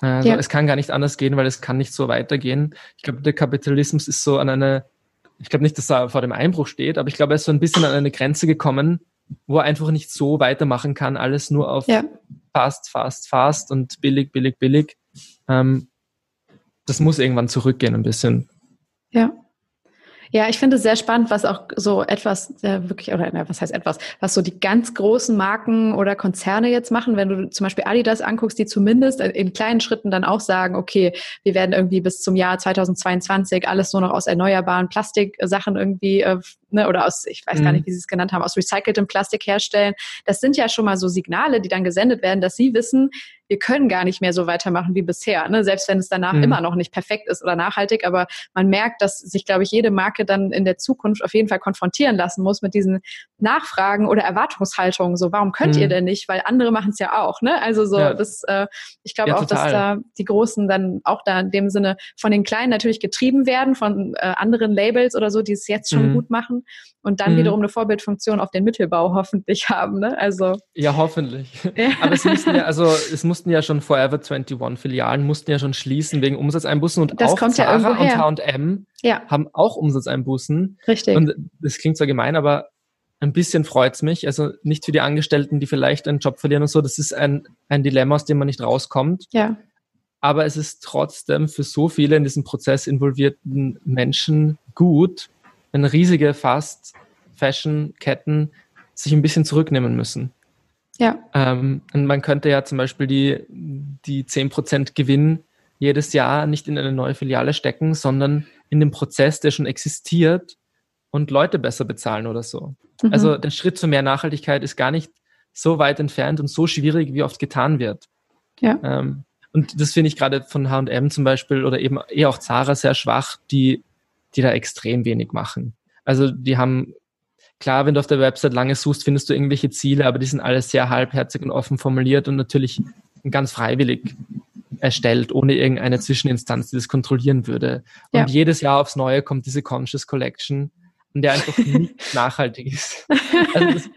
Also ja. es kann gar nicht anders gehen, weil es kann nicht so weitergehen. Ich glaube, der Kapitalismus ist so an eine, ich glaube nicht, dass er vor dem Einbruch steht, aber ich glaube, er ist so ein bisschen an eine Grenze gekommen, wo er einfach nicht so weitermachen kann, alles nur auf ja. Fast, fast, fast und billig, billig, billig. Ähm, das muss irgendwann zurückgehen ein bisschen. Ja. Ja, ich finde es sehr spannend, was auch so etwas äh, wirklich, oder na, was heißt etwas, was so die ganz großen Marken oder Konzerne jetzt machen, wenn du zum Beispiel Adidas anguckst, die zumindest in kleinen Schritten dann auch sagen, okay, wir werden irgendwie bis zum Jahr 2022 alles nur noch aus erneuerbaren Plastiksachen irgendwie äh, ne, oder aus, ich weiß gar nicht, mhm. wie sie es genannt haben, aus recyceltem Plastik herstellen. Das sind ja schon mal so Signale, die dann gesendet werden, dass sie wissen, wir können gar nicht mehr so weitermachen wie bisher, ne? selbst wenn es danach mhm. immer noch nicht perfekt ist oder nachhaltig. Aber man merkt, dass sich, glaube ich, jede Marke dann in der Zukunft auf jeden Fall konfrontieren lassen muss mit diesen Nachfragen oder Erwartungshaltungen. So, warum könnt mhm. ihr denn nicht? Weil andere machen es ja auch. Ne? Also so, ja. das, äh, ich glaube ja, auch, total. dass da die Großen dann auch da in dem Sinne von den Kleinen natürlich getrieben werden, von äh, anderen Labels oder so, die es jetzt schon mhm. gut machen und dann mhm. wiederum eine Vorbildfunktion auf den Mittelbau hoffentlich (laughs) haben. Ne? Also ja, hoffentlich. Ja. Aber es mussten ja, also es mussten ja schon Forever 21 Filialen mussten ja schon schließen wegen Umsatzeinbußen und das auch kommt Zara ja und H&M ja. haben auch Umsatzeinbußen. Richtig. Und das klingt zwar gemein, aber ein bisschen freut's mich. Also nicht für die Angestellten, die vielleicht einen Job verlieren und so. Das ist ein, ein Dilemma, aus dem man nicht rauskommt. Ja. Aber es ist trotzdem für so viele in diesem Prozess involvierten Menschen gut, wenn riesige Fast Fashion Ketten sich ein bisschen zurücknehmen müssen. Ja. Ähm, und man könnte ja zum Beispiel die, die 10% Gewinn jedes Jahr nicht in eine neue Filiale stecken, sondern in den Prozess, der schon existiert und Leute besser bezahlen oder so. Mhm. Also der Schritt zu mehr Nachhaltigkeit ist gar nicht so weit entfernt und so schwierig, wie oft getan wird. Ja. Ähm, und das finde ich gerade von H&M zum Beispiel oder eben eher auch Zara sehr schwach, die, die da extrem wenig machen. Also die haben, klar, wenn du auf der Website lange suchst, findest du irgendwelche Ziele, aber die sind alles sehr halbherzig und offen formuliert und natürlich ganz freiwillig erstellt, ohne irgendeine Zwischeninstanz, die das kontrollieren würde. Und ja. jedes Jahr aufs Neue kommt diese Conscious Collection, in der einfach (laughs) nicht nachhaltig ist. Also das,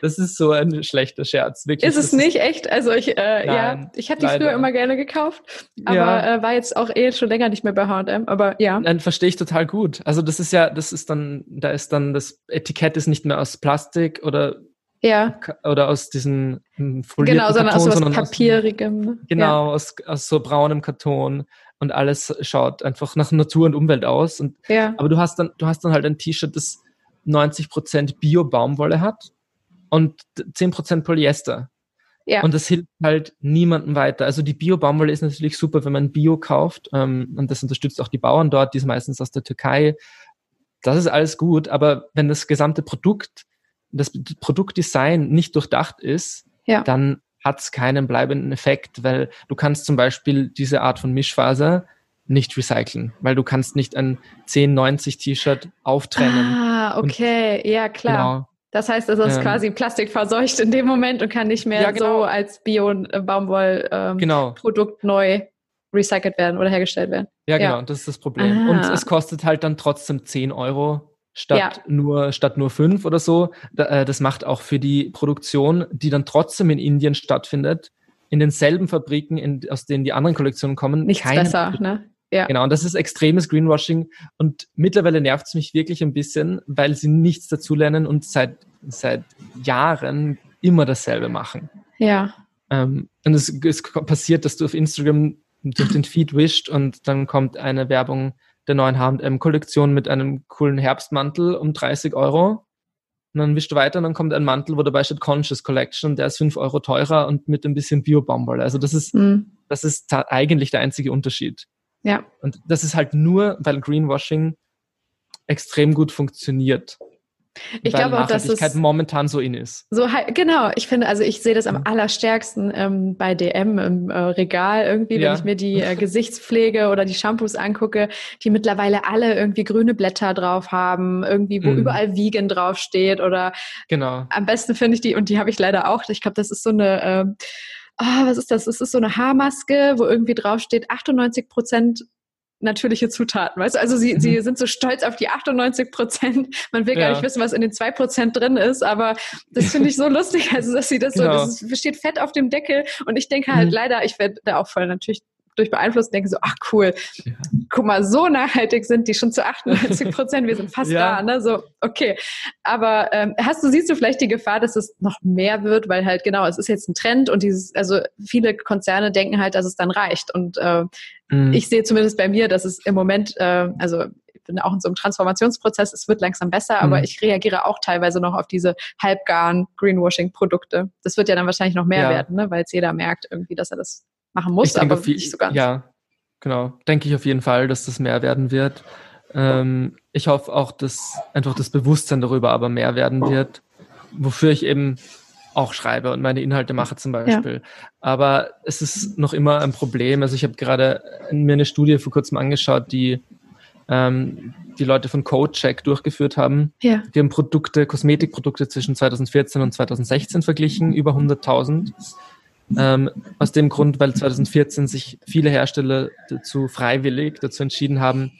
das ist so ein schlechter Scherz, wirklich. Ist es nicht echt? Also ich, äh, ja, ich habe die früher immer gerne gekauft, aber ja. äh, war jetzt auch eh schon länger nicht mehr bei H&M, aber ja. Dann verstehe ich total gut. Also das ist ja, das ist dann, da ist dann das Etikett ist nicht mehr aus Plastik oder ja. oder aus diesem hm, folierten Genau, sondern Karton, aus so was Papierigem. Ne? Genau, ja. aus, aus so braunem Karton und alles schaut einfach nach Natur und Umwelt aus. Und, ja. Aber du hast dann, du hast dann halt ein T-Shirt, das 90% Bio-Baumwolle hat und 10% Polyester. Ja. Und das hilft halt niemandem weiter. Also die Bio-Baumwolle ist natürlich super, wenn man Bio kauft. Ähm, und das unterstützt auch die Bauern dort, die ist meistens aus der Türkei. Das ist alles gut, aber wenn das gesamte Produkt, das Produktdesign nicht durchdacht ist, ja. dann hat es keinen bleibenden Effekt, weil du kannst zum Beispiel diese Art von Mischfaser nicht recyceln, weil du kannst nicht ein 1090 T-Shirt auftrennen. Ah, okay, ja klar. Genau. Das heißt, es ist ähm, quasi plastikverseucht in dem Moment und kann nicht mehr ja, genau. so als Bio-Baumwoll-Produkt ähm, genau. neu recycelt werden oder hergestellt werden. Ja, genau, ja. das ist das Problem. Ah. Und es kostet halt dann trotzdem 10 Euro statt ja. nur statt nur 5 oder so. Äh, das macht auch für die Produktion, die dann trotzdem in Indien stattfindet, in denselben Fabriken, in, aus denen die anderen Kollektionen kommen. Nichts besser, ne? Ja. Genau, und das ist extremes Greenwashing. Und mittlerweile nervt es mich wirklich ein bisschen, weil sie nichts dazulernen und seit, seit Jahren immer dasselbe machen. Ja. Ähm, und es, es passiert, dass du auf Instagram durch den Feed wischt und dann kommt eine Werbung der neuen H&M-Kollektion mit einem coolen Herbstmantel um 30 Euro. Und dann wischst du weiter und dann kommt ein Mantel, wo dabei steht Conscious Collection, der ist 5 Euro teurer und mit ein bisschen Bio-Baumwolle. Also das ist, mhm. das ist eigentlich der einzige Unterschied. Ja. Und das ist halt nur, weil Greenwashing extrem gut funktioniert. Ich glaube auch, dass es momentan so in ist. So genau, ich finde, also ich sehe das am allerstärksten ähm, bei DM im äh, Regal irgendwie, ja. wenn ich mir die äh, Gesichtspflege oder die Shampoos angucke, die mittlerweile alle irgendwie grüne Blätter drauf haben, irgendwie wo mm. überall Vegan draufsteht oder genau. Am besten finde ich die und die habe ich leider auch. Ich glaube, das ist so eine äh, oh, was ist das? Es ist so eine Haarmaske, wo irgendwie draufsteht 98 Prozent natürliche Zutaten, weißt du? Also sie, mhm. sie sind so stolz auf die 98 Prozent. Man will ja. gar nicht wissen, was in den zwei Prozent drin ist, aber das finde ich so lustig, also dass sie das genau. so, das steht fett auf dem Deckel und ich denke halt mhm. leider, ich werde da auch voll natürlich durch beeinflusst denke so, ach cool, ja. guck mal, so nachhaltig sind die schon zu 98 (laughs) Prozent, wir sind fast ja. da, ne? So, okay. Aber ähm, hast du, siehst du vielleicht die Gefahr, dass es noch mehr wird, weil halt genau, es ist jetzt ein Trend und dieses, also viele Konzerne denken halt, dass es dann reicht. Und äh, mhm. ich sehe zumindest bei mir, dass es im Moment, äh, also ich bin auch in so einem Transformationsprozess, es wird langsam besser, mhm. aber ich reagiere auch teilweise noch auf diese halbgaren Greenwashing-Produkte. Das wird ja dann wahrscheinlich noch mehr ja. werden, ne? weil es jeder merkt irgendwie, dass er das machen muss, aber viel, nicht so ganz. Ja, genau. Denke ich auf jeden Fall, dass das mehr werden wird. Ähm, ich hoffe auch, dass einfach das Bewusstsein darüber aber mehr werden wird, wofür ich eben auch schreibe und meine Inhalte mache zum Beispiel. Ja. Aber es ist noch immer ein Problem. Also ich habe gerade mir eine Studie vor kurzem angeschaut, die ähm, die Leute von CodeCheck durchgeführt haben. Ja. Die haben Produkte, Kosmetikprodukte zwischen 2014 und 2016 verglichen, über 100.000. Ähm, aus dem Grund, weil 2014 sich viele Hersteller dazu freiwillig dazu entschieden haben,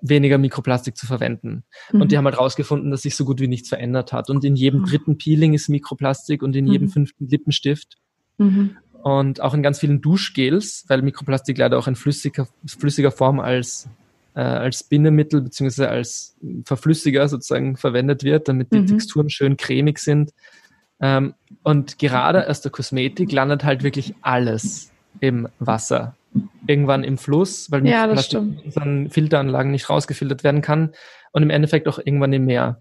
weniger Mikroplastik zu verwenden. Mhm. Und die haben halt rausgefunden, dass sich so gut wie nichts verändert hat. Und in jedem mhm. dritten Peeling ist Mikroplastik und in jedem mhm. fünften Lippenstift. Mhm. Und auch in ganz vielen Duschgels, weil Mikroplastik leider auch in flüssiger, flüssiger Form als, äh, als Bindemittel beziehungsweise als Verflüssiger sozusagen verwendet wird, damit die mhm. Texturen schön cremig sind. Ähm, und gerade aus der Kosmetik landet halt wirklich alles im Wasser. Irgendwann im Fluss, weil ja, mit unseren Filteranlagen nicht rausgefiltert werden kann und im Endeffekt auch irgendwann im Meer.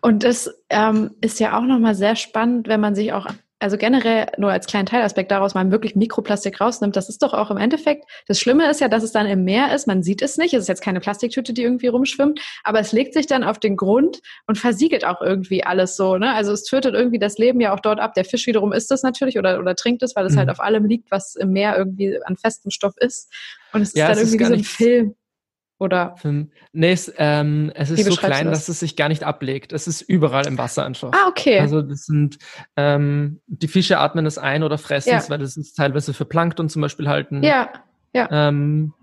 Und das ähm, ist ja auch nochmal sehr spannend, wenn man sich auch also generell nur als kleinen Teilaspekt daraus mal wirklich Mikroplastik rausnimmt, das ist doch auch im Endeffekt, das Schlimme ist ja, dass es dann im Meer ist, man sieht es nicht, es ist jetzt keine Plastiktüte, die irgendwie rumschwimmt, aber es legt sich dann auf den Grund und versiegelt auch irgendwie alles so, ne? Also es tötet irgendwie das Leben ja auch dort ab. Der Fisch wiederum isst es natürlich oder, oder trinkt es, weil es halt mhm. halt auf allem liegt, was im Meer irgendwie an festem Stoff ist. Und es ist ja, dann irgendwie ist so ein Film. Oder? Nee, es, ähm, es ist so klein, das? dass es sich gar nicht ablegt. Es ist überall im Wasser einfach. Ah, okay. Also das sind ähm, die Fische atmen es ein oder fressen ja. es, weil das ist teilweise für Plankton zum Beispiel halten. Ja, ja. Ähm,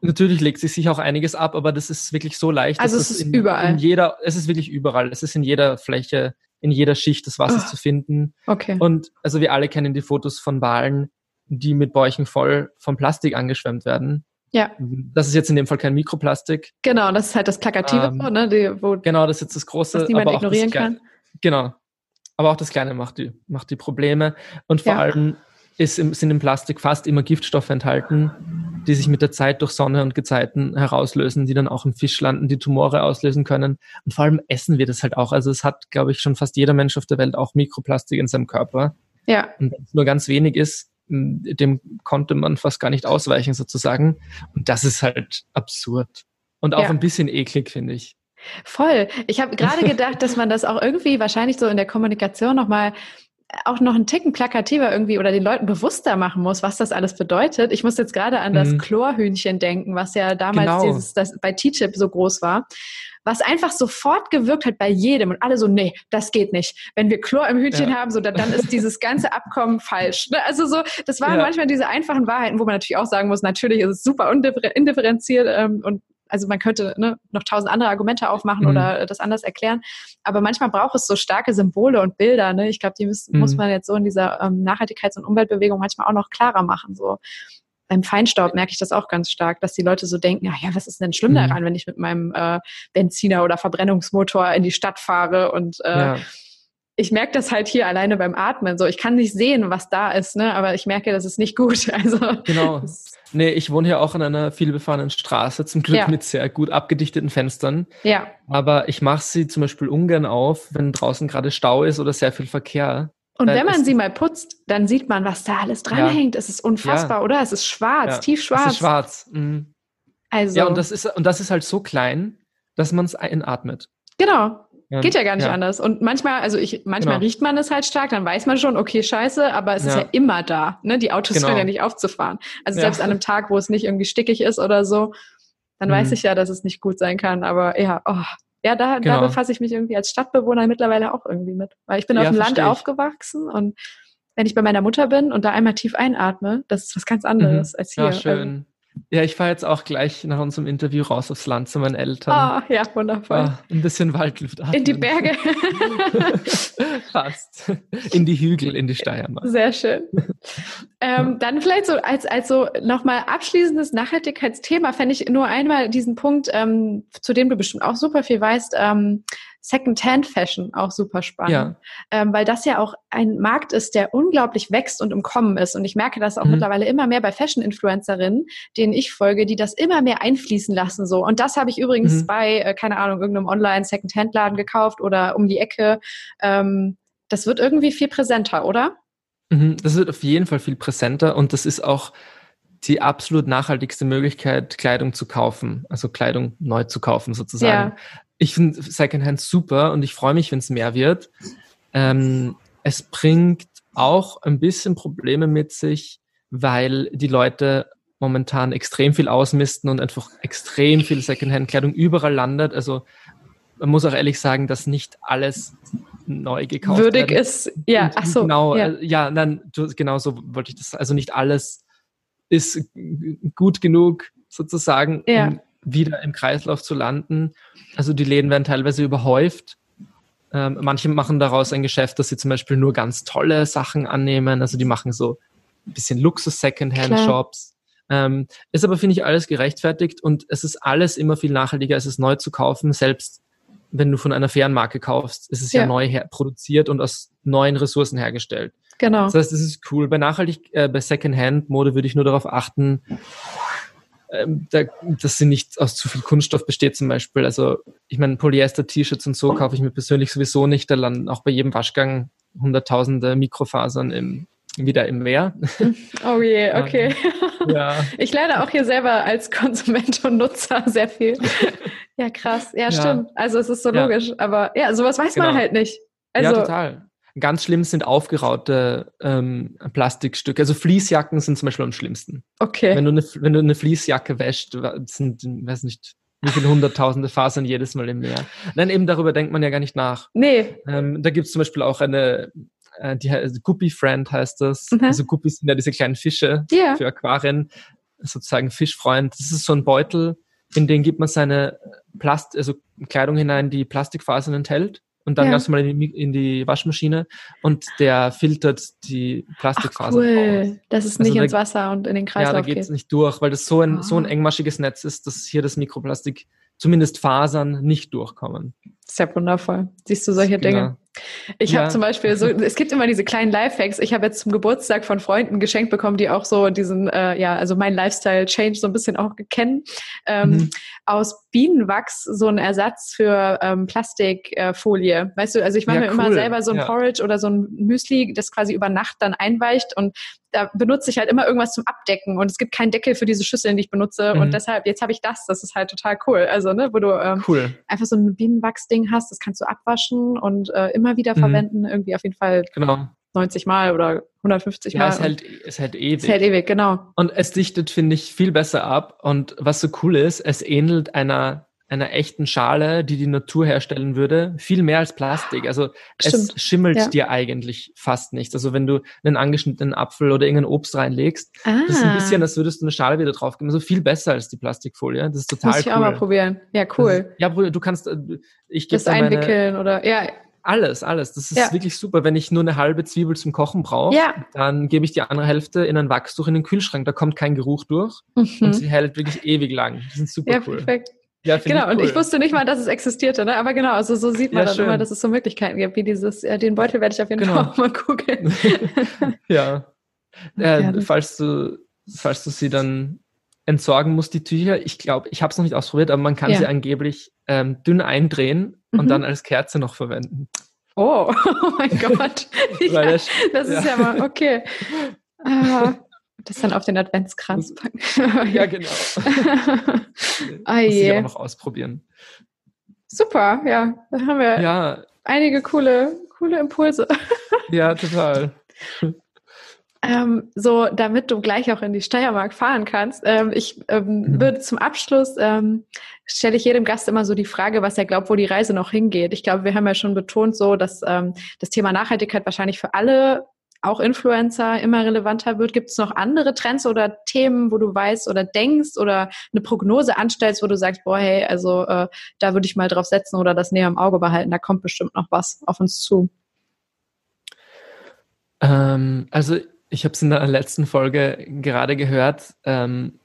natürlich legt sich sich auch einiges ab, aber das ist wirklich so leicht. Also es ist in, überall. In jeder, es ist wirklich überall. Es ist in jeder Fläche, in jeder Schicht des Wassers oh. zu finden. Okay. Und also wir alle kennen die Fotos von Walen, die mit Bäuchen voll vom Plastik angeschwemmt werden. Ja. Das ist jetzt in dem Fall kein Mikroplastik. Genau, das ist halt das Plakative, ähm, ne? Die, wo genau, das ist jetzt das große. Was niemand ignorieren kann. Genau. Aber auch das Kleine macht die, macht die Probleme. Und vor ja. allem ist im, sind im Plastik fast immer Giftstoffe enthalten, die sich mit der Zeit durch Sonne und Gezeiten herauslösen, die dann auch im Fisch landen, die Tumore auslösen können. Und vor allem essen wir das halt auch. Also es hat, glaube ich, schon fast jeder Mensch auf der Welt auch Mikroplastik in seinem Körper. Ja. Und wenn es nur ganz wenig ist, dem konnte man fast gar nicht ausweichen sozusagen. Und das ist halt absurd. Und auch ja. ein bisschen eklig, finde ich. Voll. Ich habe gerade (laughs) gedacht, dass man das auch irgendwie wahrscheinlich so in der Kommunikation nochmal auch noch einen Ticken plakativer irgendwie oder den Leuten bewusster machen muss, was das alles bedeutet. Ich muss jetzt gerade an das mhm. Chlorhühnchen denken, was ja damals genau. dieses, das bei T-Chip so groß war was einfach sofort gewirkt hat bei jedem und alle so, nee, das geht nicht. Wenn wir Chlor im Hühnchen ja. haben, so dann, dann, ist dieses ganze Abkommen falsch. Ne? Also so, das waren ja. manchmal diese einfachen Wahrheiten, wo man natürlich auch sagen muss, natürlich ist es super indifferenziert ähm, und also man könnte ne, noch tausend andere Argumente aufmachen mhm. oder das anders erklären. Aber manchmal braucht es so starke Symbole und Bilder. Ne? Ich glaube, die müssen, mhm. muss man jetzt so in dieser ähm, Nachhaltigkeits- und Umweltbewegung manchmal auch noch klarer machen. So beim Feinstaub merke ich das auch ganz stark, dass die Leute so denken, ja, ja was ist denn schlimm mhm. daran, wenn ich mit meinem äh, Benziner oder Verbrennungsmotor in die Stadt fahre und äh, ja. ich merke das halt hier alleine beim Atmen. So, ich kann nicht sehen, was da ist, ne? aber ich merke, das ist nicht gut. (laughs) Also genau. Nee, ich wohne hier auch an einer vielbefahrenen Straße, zum Glück ja. mit sehr gut abgedichteten Fenstern. Ja. Aber ich mache sie zum Beispiel ungern auf, wenn draußen gerade Stau ist oder sehr viel Verkehr. Und wenn man sie mal putzt, dann sieht man, was da alles dranhängt. Ja. Es ist unfassbar, ja. oder? Es ist schwarz, ja. tiefschwarz. Es ist schwarz. Mhm. Also. Ja, und das ist, und das ist halt so klein, dass man es einatmet. Genau. Geht ja gar nicht anders. Und manchmal, also ich, manchmal genau. riecht man es halt stark, dann weiß man schon, okay, scheiße, aber es ist ja immer da. Ne? Die Autos genau. hören ja nicht aufzufahren. Also selbst an einem Tag, wo es nicht irgendwie stickig ist oder so, dann mhm. weiß ich ja, dass es nicht gut sein kann. Aber ja, oh, ja, da, genau. da befasse ich mich irgendwie als Stadtbewohner mittlerweile auch irgendwie mit. Weil ich bin ja, auf dem Land ich. aufgewachsen und wenn ich bei meiner Mutter bin und da einmal tief einatme, das ist was ganz anderes mhm. als hier. Ja, schön. Ja, ich fahre jetzt auch gleich nach unserem Interview raus aufs Land zu meinen Eltern. Ah, ja, wundervoll. Ah, ein bisschen Waldluft atmen. In die Berge. (laughs) Fast. In die Hügel, in die Steiermark. Sehr schön. Ähm, dann vielleicht so als, als so nochmal abschließendes Nachhaltigkeitsthema fände ich nur einmal diesen Punkt, ähm, zu dem du bestimmt auch super viel weißt, ähm, Second-Hand-Fashion auch super spannend, ja. ähm, weil das ja auch ein Markt ist, der unglaublich wächst und im Kommen ist. Und ich merke das auch mhm. mittlerweile immer mehr bei Fashion-Influencerinnen, denen ich folge, die das immer mehr einfließen lassen. So. Und das habe ich übrigens mhm. bei, äh, keine Ahnung, irgendeinem Online-Second-Hand-Laden gekauft oder um die Ecke. Ähm, das wird irgendwie viel präsenter, oder? Mhm. Das wird auf jeden Fall viel präsenter und das ist auch die absolut nachhaltigste Möglichkeit, Kleidung zu kaufen, also Kleidung neu zu kaufen sozusagen. Ich finde Secondhand super und ich freue mich, wenn es mehr wird. Ähm, es bringt auch ein bisschen Probleme mit sich, weil die Leute momentan extrem viel ausmisten und einfach extrem viel Secondhand-Kleidung überall landet. Also man muss auch ehrlich sagen, dass nicht alles neu gekauft Würdig werden. ist, ja, ach so. Genau, ja, äh, ja nein, genau so wollte ich das. Also nicht alles ist gut genug sozusagen, ja. um wieder im Kreislauf zu landen. Also die Läden werden teilweise überhäuft. Ähm, manche machen daraus ein Geschäft, dass sie zum Beispiel nur ganz tolle Sachen annehmen. Also die machen so ein bisschen Luxus-Secondhand-Shops. Ähm, ist aber, finde ich, alles gerechtfertigt und es ist alles immer viel nachhaltiger, als es neu zu kaufen. Selbst wenn du von einer fairen Marke kaufst, ist es ja, ja neu produziert und aus neuen Ressourcen hergestellt. Genau. Das heißt, das ist cool. Bei nachhaltig, äh, bei Secondhand-Mode würde ich nur darauf achten, ähm, da, dass sie nicht aus zu viel Kunststoff besteht zum Beispiel. Also ich meine, Polyester-T-Shirts und so kaufe ich mir persönlich sowieso nicht. Da landen auch bei jedem Waschgang hunderttausende Mikrofasern im, wieder im Meer. (laughs) Oh je, okay. Ja. (laughs) Ich lerne auch hier selber als Konsument und Nutzer (laughs) sehr viel. Ja, krass. Ja, stimmt. Also es ist so logisch. Aber ja, sowas weiß genau. man halt nicht. Also, ja, total. Ganz schlimm sind aufgeraute ähm, Plastikstücke. Also Fließjacken sind zum Beispiel am schlimmsten. Okay. Wenn du eine, wenn du eine Fließjacke wäscht, sind, weiß nicht, wie viele hunderttausende Fasern jedes Mal im Meer. Nein, eben darüber denkt man ja gar nicht nach. Nee. Ähm, da gibt es zum Beispiel auch eine, äh, die also Guppy Friend heißt das. Mhm. Also Guppies sind ja diese kleinen Fische yeah. für Aquarien, sozusagen Fischfreund. Das ist so ein Beutel, in den gibt man seine Plast also Kleidung hinein, die Plastikfasern enthält und dann ja. ganz normal in die, in die, Waschmaschine und der filtert die Plastikfasern. cool, dass es also nicht ins Wasser und in den Kreislauf geht. Ja, da geht es nicht durch, weil das so ein, oh. so ein ah. engmaschiges Netz ist, dass hier das Mikroplastik, zumindest Fasern, nicht durchkommen. Sehr wundervoll. Siehst du solche genau. Dinge? Ich ja. habe zum Beispiel so, (laughs) es gibt immer diese kleinen Lifehacks. Ich habe jetzt zum Geburtstag von Freunden geschenkt bekommen, die auch so diesen, äh, ja, also mein Lifestyle-Change so ein bisschen auch kennen. Ähm, mhm. Aus Bienenwachs so ein Ersatz für ähm, Plastikfolie. Äh, weißt du, also ich mache ja, mir cool. immer selber so ein ja. Porridge oder so ein Müsli, das quasi über Nacht dann einweicht und da benutze ich halt immer irgendwas zum Abdecken und es gibt keinen Deckel für diese Schüsseln, die ich benutze mhm. und deshalb, jetzt habe ich das, das ist halt total cool. Also, ne, wo du ähm, cool. einfach so ein Bienenwachs-Ding hast, das kannst du abwaschen und äh, immer wieder mhm. verwenden, irgendwie auf jeden Fall genau. 90 Mal oder 150 ja, Mal. Es hält, es hält ewig. Es hält ewig, genau. Und es dichtet, finde ich, viel besser ab. Und was so cool ist, es ähnelt einer einer echten Schale, die die Natur herstellen würde, viel mehr als Plastik. Also Stimmt. es schimmelt ja. dir eigentlich fast nichts. Also wenn du einen angeschnittenen Apfel oder irgendein Obst reinlegst, ah. das ist ein bisschen, als würdest du eine Schale wieder draufgeben. Also viel besser als die Plastikfolie. Das ist total Muss ich cool. auch mal probieren. Ja, cool. Ist, ja, du kannst, äh, ich gebe das einwickeln oder ja. Alles, alles. Das ist ja. wirklich super. Wenn ich nur eine halbe Zwiebel zum Kochen brauche, ja. dann gebe ich die andere Hälfte in ein Wachstuch in den Kühlschrank. Da kommt kein Geruch durch mhm. und sie hält wirklich ewig lang. Die sind super ja, cool. Perfekt. Ja, genau, ich cool. und ich wusste nicht mal, dass es existierte, ne? aber genau, also so sieht man ja, dann schön. immer, dass es so Möglichkeiten gibt, wie dieses, äh, den Beutel werde ich auf jeden genau. Fall auch mal gucken. (laughs) ja. (laughs) Äh, falls du, falls du sie dann entsorgen musst, die Tücher, ich glaube, ich habe es noch nicht ausprobiert, aber man kann ja. sie angeblich ähm, dünn eindrehen mhm. und dann als Kerze noch verwenden. Oh, (laughs) oh mein Gott. ja, das, das ist ja mal, okay. Ah, das dann auf den Adventskranz packen. (laughs) ja, genau. ah, (laughs) Muss ich auch noch ausprobieren. Super, ja. Da haben wir ja. einige coole, coole Impulse. (laughs) ja, total. Ähm, so, damit du gleich auch in die Steiermark fahren kannst. Ähm, ich ähm, mhm. würde zum Abschluss ähm, stelle ich jedem Gast immer so die Frage, was er glaubt, wo die Reise noch hingeht. Ich glaube, wir haben ja schon betont, so dass ähm, das Thema Nachhaltigkeit wahrscheinlich für alle auch Influencer immer relevanter wird? Gibt es noch andere Trends oder Themen, wo du weißt oder denkst oder eine Prognose anstellst, wo du sagst, boah, hey, also äh, da würde ich mal drauf setzen oder das näher im Auge behalten, da kommt bestimmt noch was auf uns zu? Ähm, also ich habe es in der letzten Folge gerade gehört, ähm,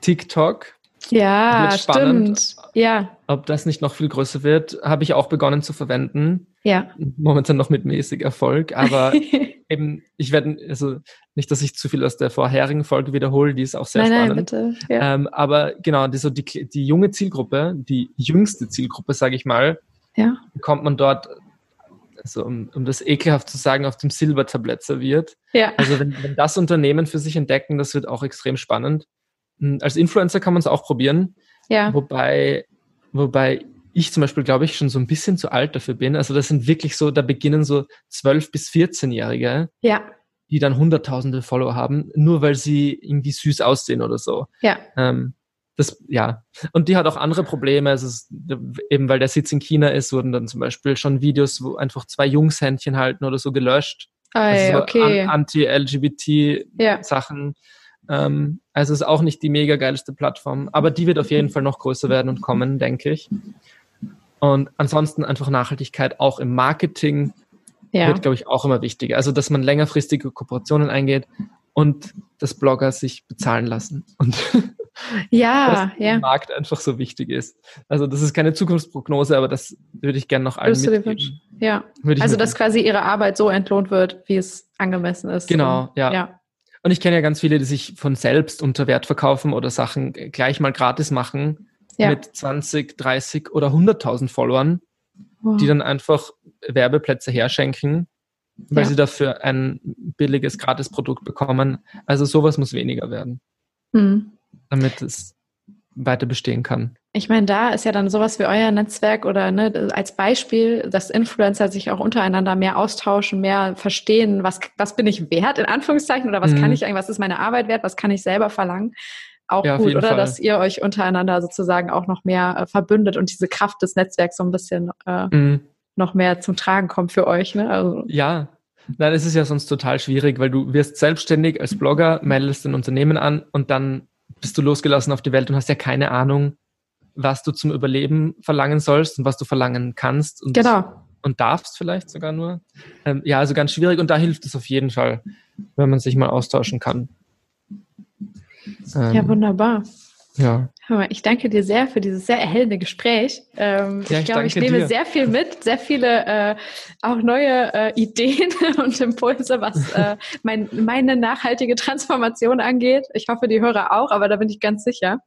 TikTok. Ja, stimmt. Ja. Ob das nicht noch viel größer wird, habe ich auch begonnen zu verwenden. Ja. Momentan noch mit mäßig Erfolg, aber (laughs) eben, ich werde, also nicht, dass ich zu viel aus der vorherigen Folge wiederhole, die ist auch sehr nein, spannend. Nein, bitte. Ja. Ähm, aber genau, die, so die, die junge Zielgruppe, die jüngste Zielgruppe, sage ich mal, ja. bekommt man dort, also um, um das ekelhaft zu sagen, auf dem Silbertablett serviert. Ja. Also wenn, wenn das Unternehmen für sich entdecken, das wird auch extrem spannend. Hm, als Influencer kann man es auch probieren. Ja. Wobei, wobei ich zum Beispiel, glaube ich, schon so ein bisschen zu alt dafür bin. Also das sind wirklich so, da beginnen so 12- bis 14-Jährige, ja. die dann hunderttausende Follower haben, nur weil sie irgendwie süß aussehen oder so. Ja. Ähm, das, ja. Und die hat auch andere Probleme. Also es, eben weil der Sitz in China ist, wurden dann zum Beispiel schon Videos, wo einfach zwei Jungs Händchen halten oder so gelöscht. Ei, also so okay. An Anti-LGBT-Sachen. Ja. Ähm, also es ist auch nicht die mega geilste Plattform, aber die wird auf jeden Fall noch größer werden und kommen, denke ich. Und ansonsten einfach Nachhaltigkeit auch im Marketing ja. wird, glaube ich, auch immer wichtiger. Also, dass man längerfristige Kooperationen eingeht und dass Blogger sich bezahlen lassen. Und (laughs) ja, (laughs) dass ja. der Markt einfach so wichtig ist. Also, das ist keine Zukunftsprognose, aber das würde ich gerne noch allen mitgeben. Ja, also, dass quasi ihre Arbeit so entlohnt wird, wie es angemessen ist. Genau, ja. ja. Und ich kenne ja ganz viele, die sich von selbst unter Wert verkaufen oder Sachen gleich mal gratis machen ja. mit 20, 30 oder 100.000 Followern, wow. die dann einfach Werbeplätze herschenken, weil ja. sie dafür ein billiges Gratisprodukt bekommen. Also sowas muss weniger werden, mhm. damit es weiter bestehen kann. Ich meine, da ist ja dann sowas wie euer Netzwerk oder ne, als Beispiel, dass Influencer sich auch untereinander mehr austauschen, mehr verstehen, was, was bin ich wert, in Anführungszeichen, oder was mhm. kann ich eigentlich, was ist meine Arbeit wert, was kann ich selber verlangen auch ja, gut, oder? Fall. Dass ihr euch untereinander sozusagen auch noch mehr äh, verbündet und diese Kraft des Netzwerks so ein bisschen äh, mhm. noch mehr zum Tragen kommt für euch. Ne? Also, ja, Nein, es ist ja sonst total schwierig, weil du wirst selbstständig als Blogger, meldest ein Unternehmen an und dann bist du losgelassen auf die Welt und hast ja keine Ahnung, was du zum Überleben verlangen sollst und was du verlangen kannst. Und, genau. Und darfst vielleicht sogar nur. Ähm, ja, also ganz schwierig und da hilft es auf jeden Fall, wenn man sich mal austauschen kann. Ähm, ja, wunderbar. Ja. Ich danke dir sehr für dieses sehr erhellende Gespräch. Ähm, ja, ich, ich glaube, ich nehme dir. sehr viel mit, sehr viele äh, auch neue äh, Ideen (laughs) und Impulse, was äh, mein, meine nachhaltige Transformation angeht. Ich hoffe, die Hörer auch, aber da bin ich ganz sicher.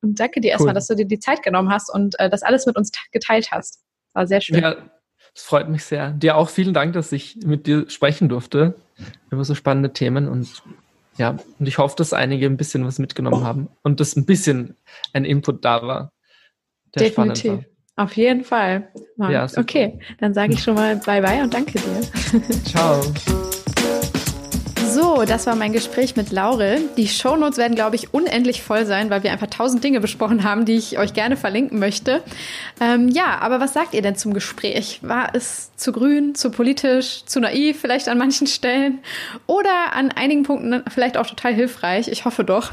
Und danke dir cool. erstmal, dass du dir die Zeit genommen hast und äh, das alles mit uns geteilt hast. War sehr schön. Ja, es freut mich sehr. Dir auch vielen Dank, dass ich mit dir sprechen durfte über so spannende Themen und ja, und ich hoffe, dass einige ein bisschen was mitgenommen haben und dass ein bisschen ein Input da war. Der Definitiv. War. Auf jeden Fall. Ja, okay, dann sage ich schon mal Bye-bye und danke dir. Ciao. (laughs) Das war mein Gespräch mit Laurel. Die Shownotes werden, glaube ich, unendlich voll sein, weil wir einfach tausend Dinge besprochen haben, die ich euch gerne verlinken möchte. Ähm, ja, aber was sagt ihr denn zum Gespräch? War es zu grün, zu politisch, zu naiv vielleicht an manchen Stellen oder an einigen Punkten vielleicht auch total hilfreich? Ich hoffe doch.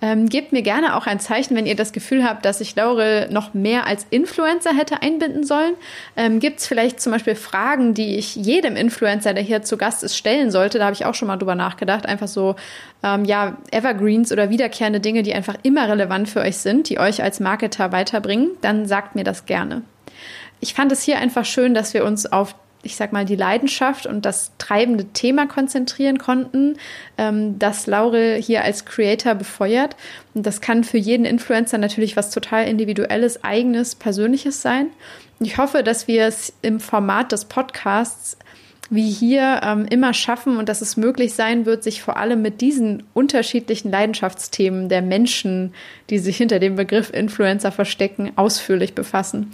Ähm, gebt mir gerne auch ein Zeichen, wenn ihr das Gefühl habt, dass ich Laurel noch mehr als Influencer hätte einbinden sollen. Ähm, Gibt es vielleicht zum Beispiel Fragen, die ich jedem Influencer, der hier zu Gast ist, stellen sollte? Da habe ich auch schon mal drüber nachgedacht. Einfach so, ähm, ja, Evergreens oder wiederkehrende Dinge, die einfach immer relevant für euch sind, die euch als Marketer weiterbringen, dann sagt mir das gerne. Ich fand es hier einfach schön, dass wir uns auf ich sag mal, die Leidenschaft und das treibende Thema konzentrieren konnten, ähm, das Laurel hier als Creator befeuert. Und das kann für jeden Influencer natürlich was total individuelles, eigenes, persönliches sein. Ich hoffe, dass wir es im Format des Podcasts wie hier ähm, immer schaffen und dass es möglich sein wird, sich vor allem mit diesen unterschiedlichen Leidenschaftsthemen der Menschen, die sich hinter dem Begriff Influencer verstecken, ausführlich befassen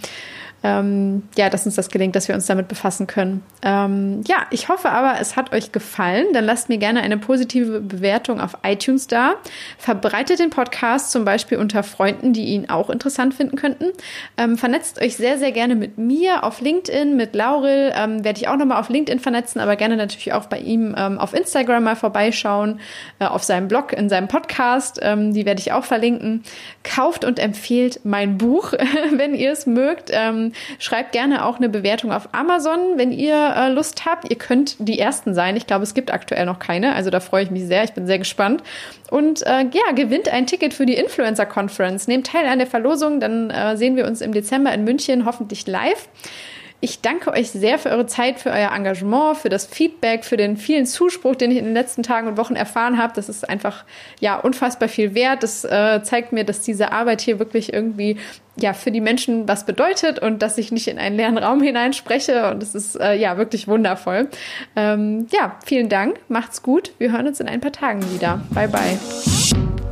ähm, ja, dass uns das gelingt, dass wir uns damit befassen können. Ähm, ja, ich hoffe aber, es hat euch gefallen. Dann lasst mir gerne eine positive Bewertung auf iTunes da. Verbreitet den Podcast zum Beispiel unter Freunden, die ihn auch interessant finden könnten. Ähm, vernetzt euch sehr, sehr gerne mit mir auf LinkedIn, mit Laurel. Ähm, werde ich auch nochmal auf LinkedIn vernetzen, aber gerne natürlich auch bei ihm ähm, auf Instagram mal vorbeischauen, äh, auf seinem Blog, in seinem Podcast. Ähm, die werde ich auch verlinken. Kauft und empfehlt mein Buch, (laughs) wenn ihr es mögt. Ähm, schreibt gerne auch eine Bewertung auf Amazon, wenn ihr äh, Lust habt. Ihr könnt die Ersten sein. Ich glaube, es gibt aktuell noch keine. Also da freue ich mich sehr. Ich bin sehr gespannt. Und äh, ja, gewinnt ein Ticket für die Influencer Conference. Nehmt teil an der Verlosung. Dann äh, sehen wir uns im Dezember in München hoffentlich live. Ich danke euch sehr für eure Zeit, für euer Engagement, für das Feedback, für den vielen Zuspruch, den ich in den letzten Tagen und Wochen erfahren habe. Das ist einfach ja unfassbar viel wert. Das äh, zeigt mir, dass diese Arbeit hier wirklich irgendwie ja für die Menschen was bedeutet und dass ich nicht in einen leeren Raum hineinspreche. Und es ist äh, ja wirklich wundervoll. Ähm, ja, vielen Dank. Macht's gut. Wir hören uns in ein paar Tagen wieder. Bye bye.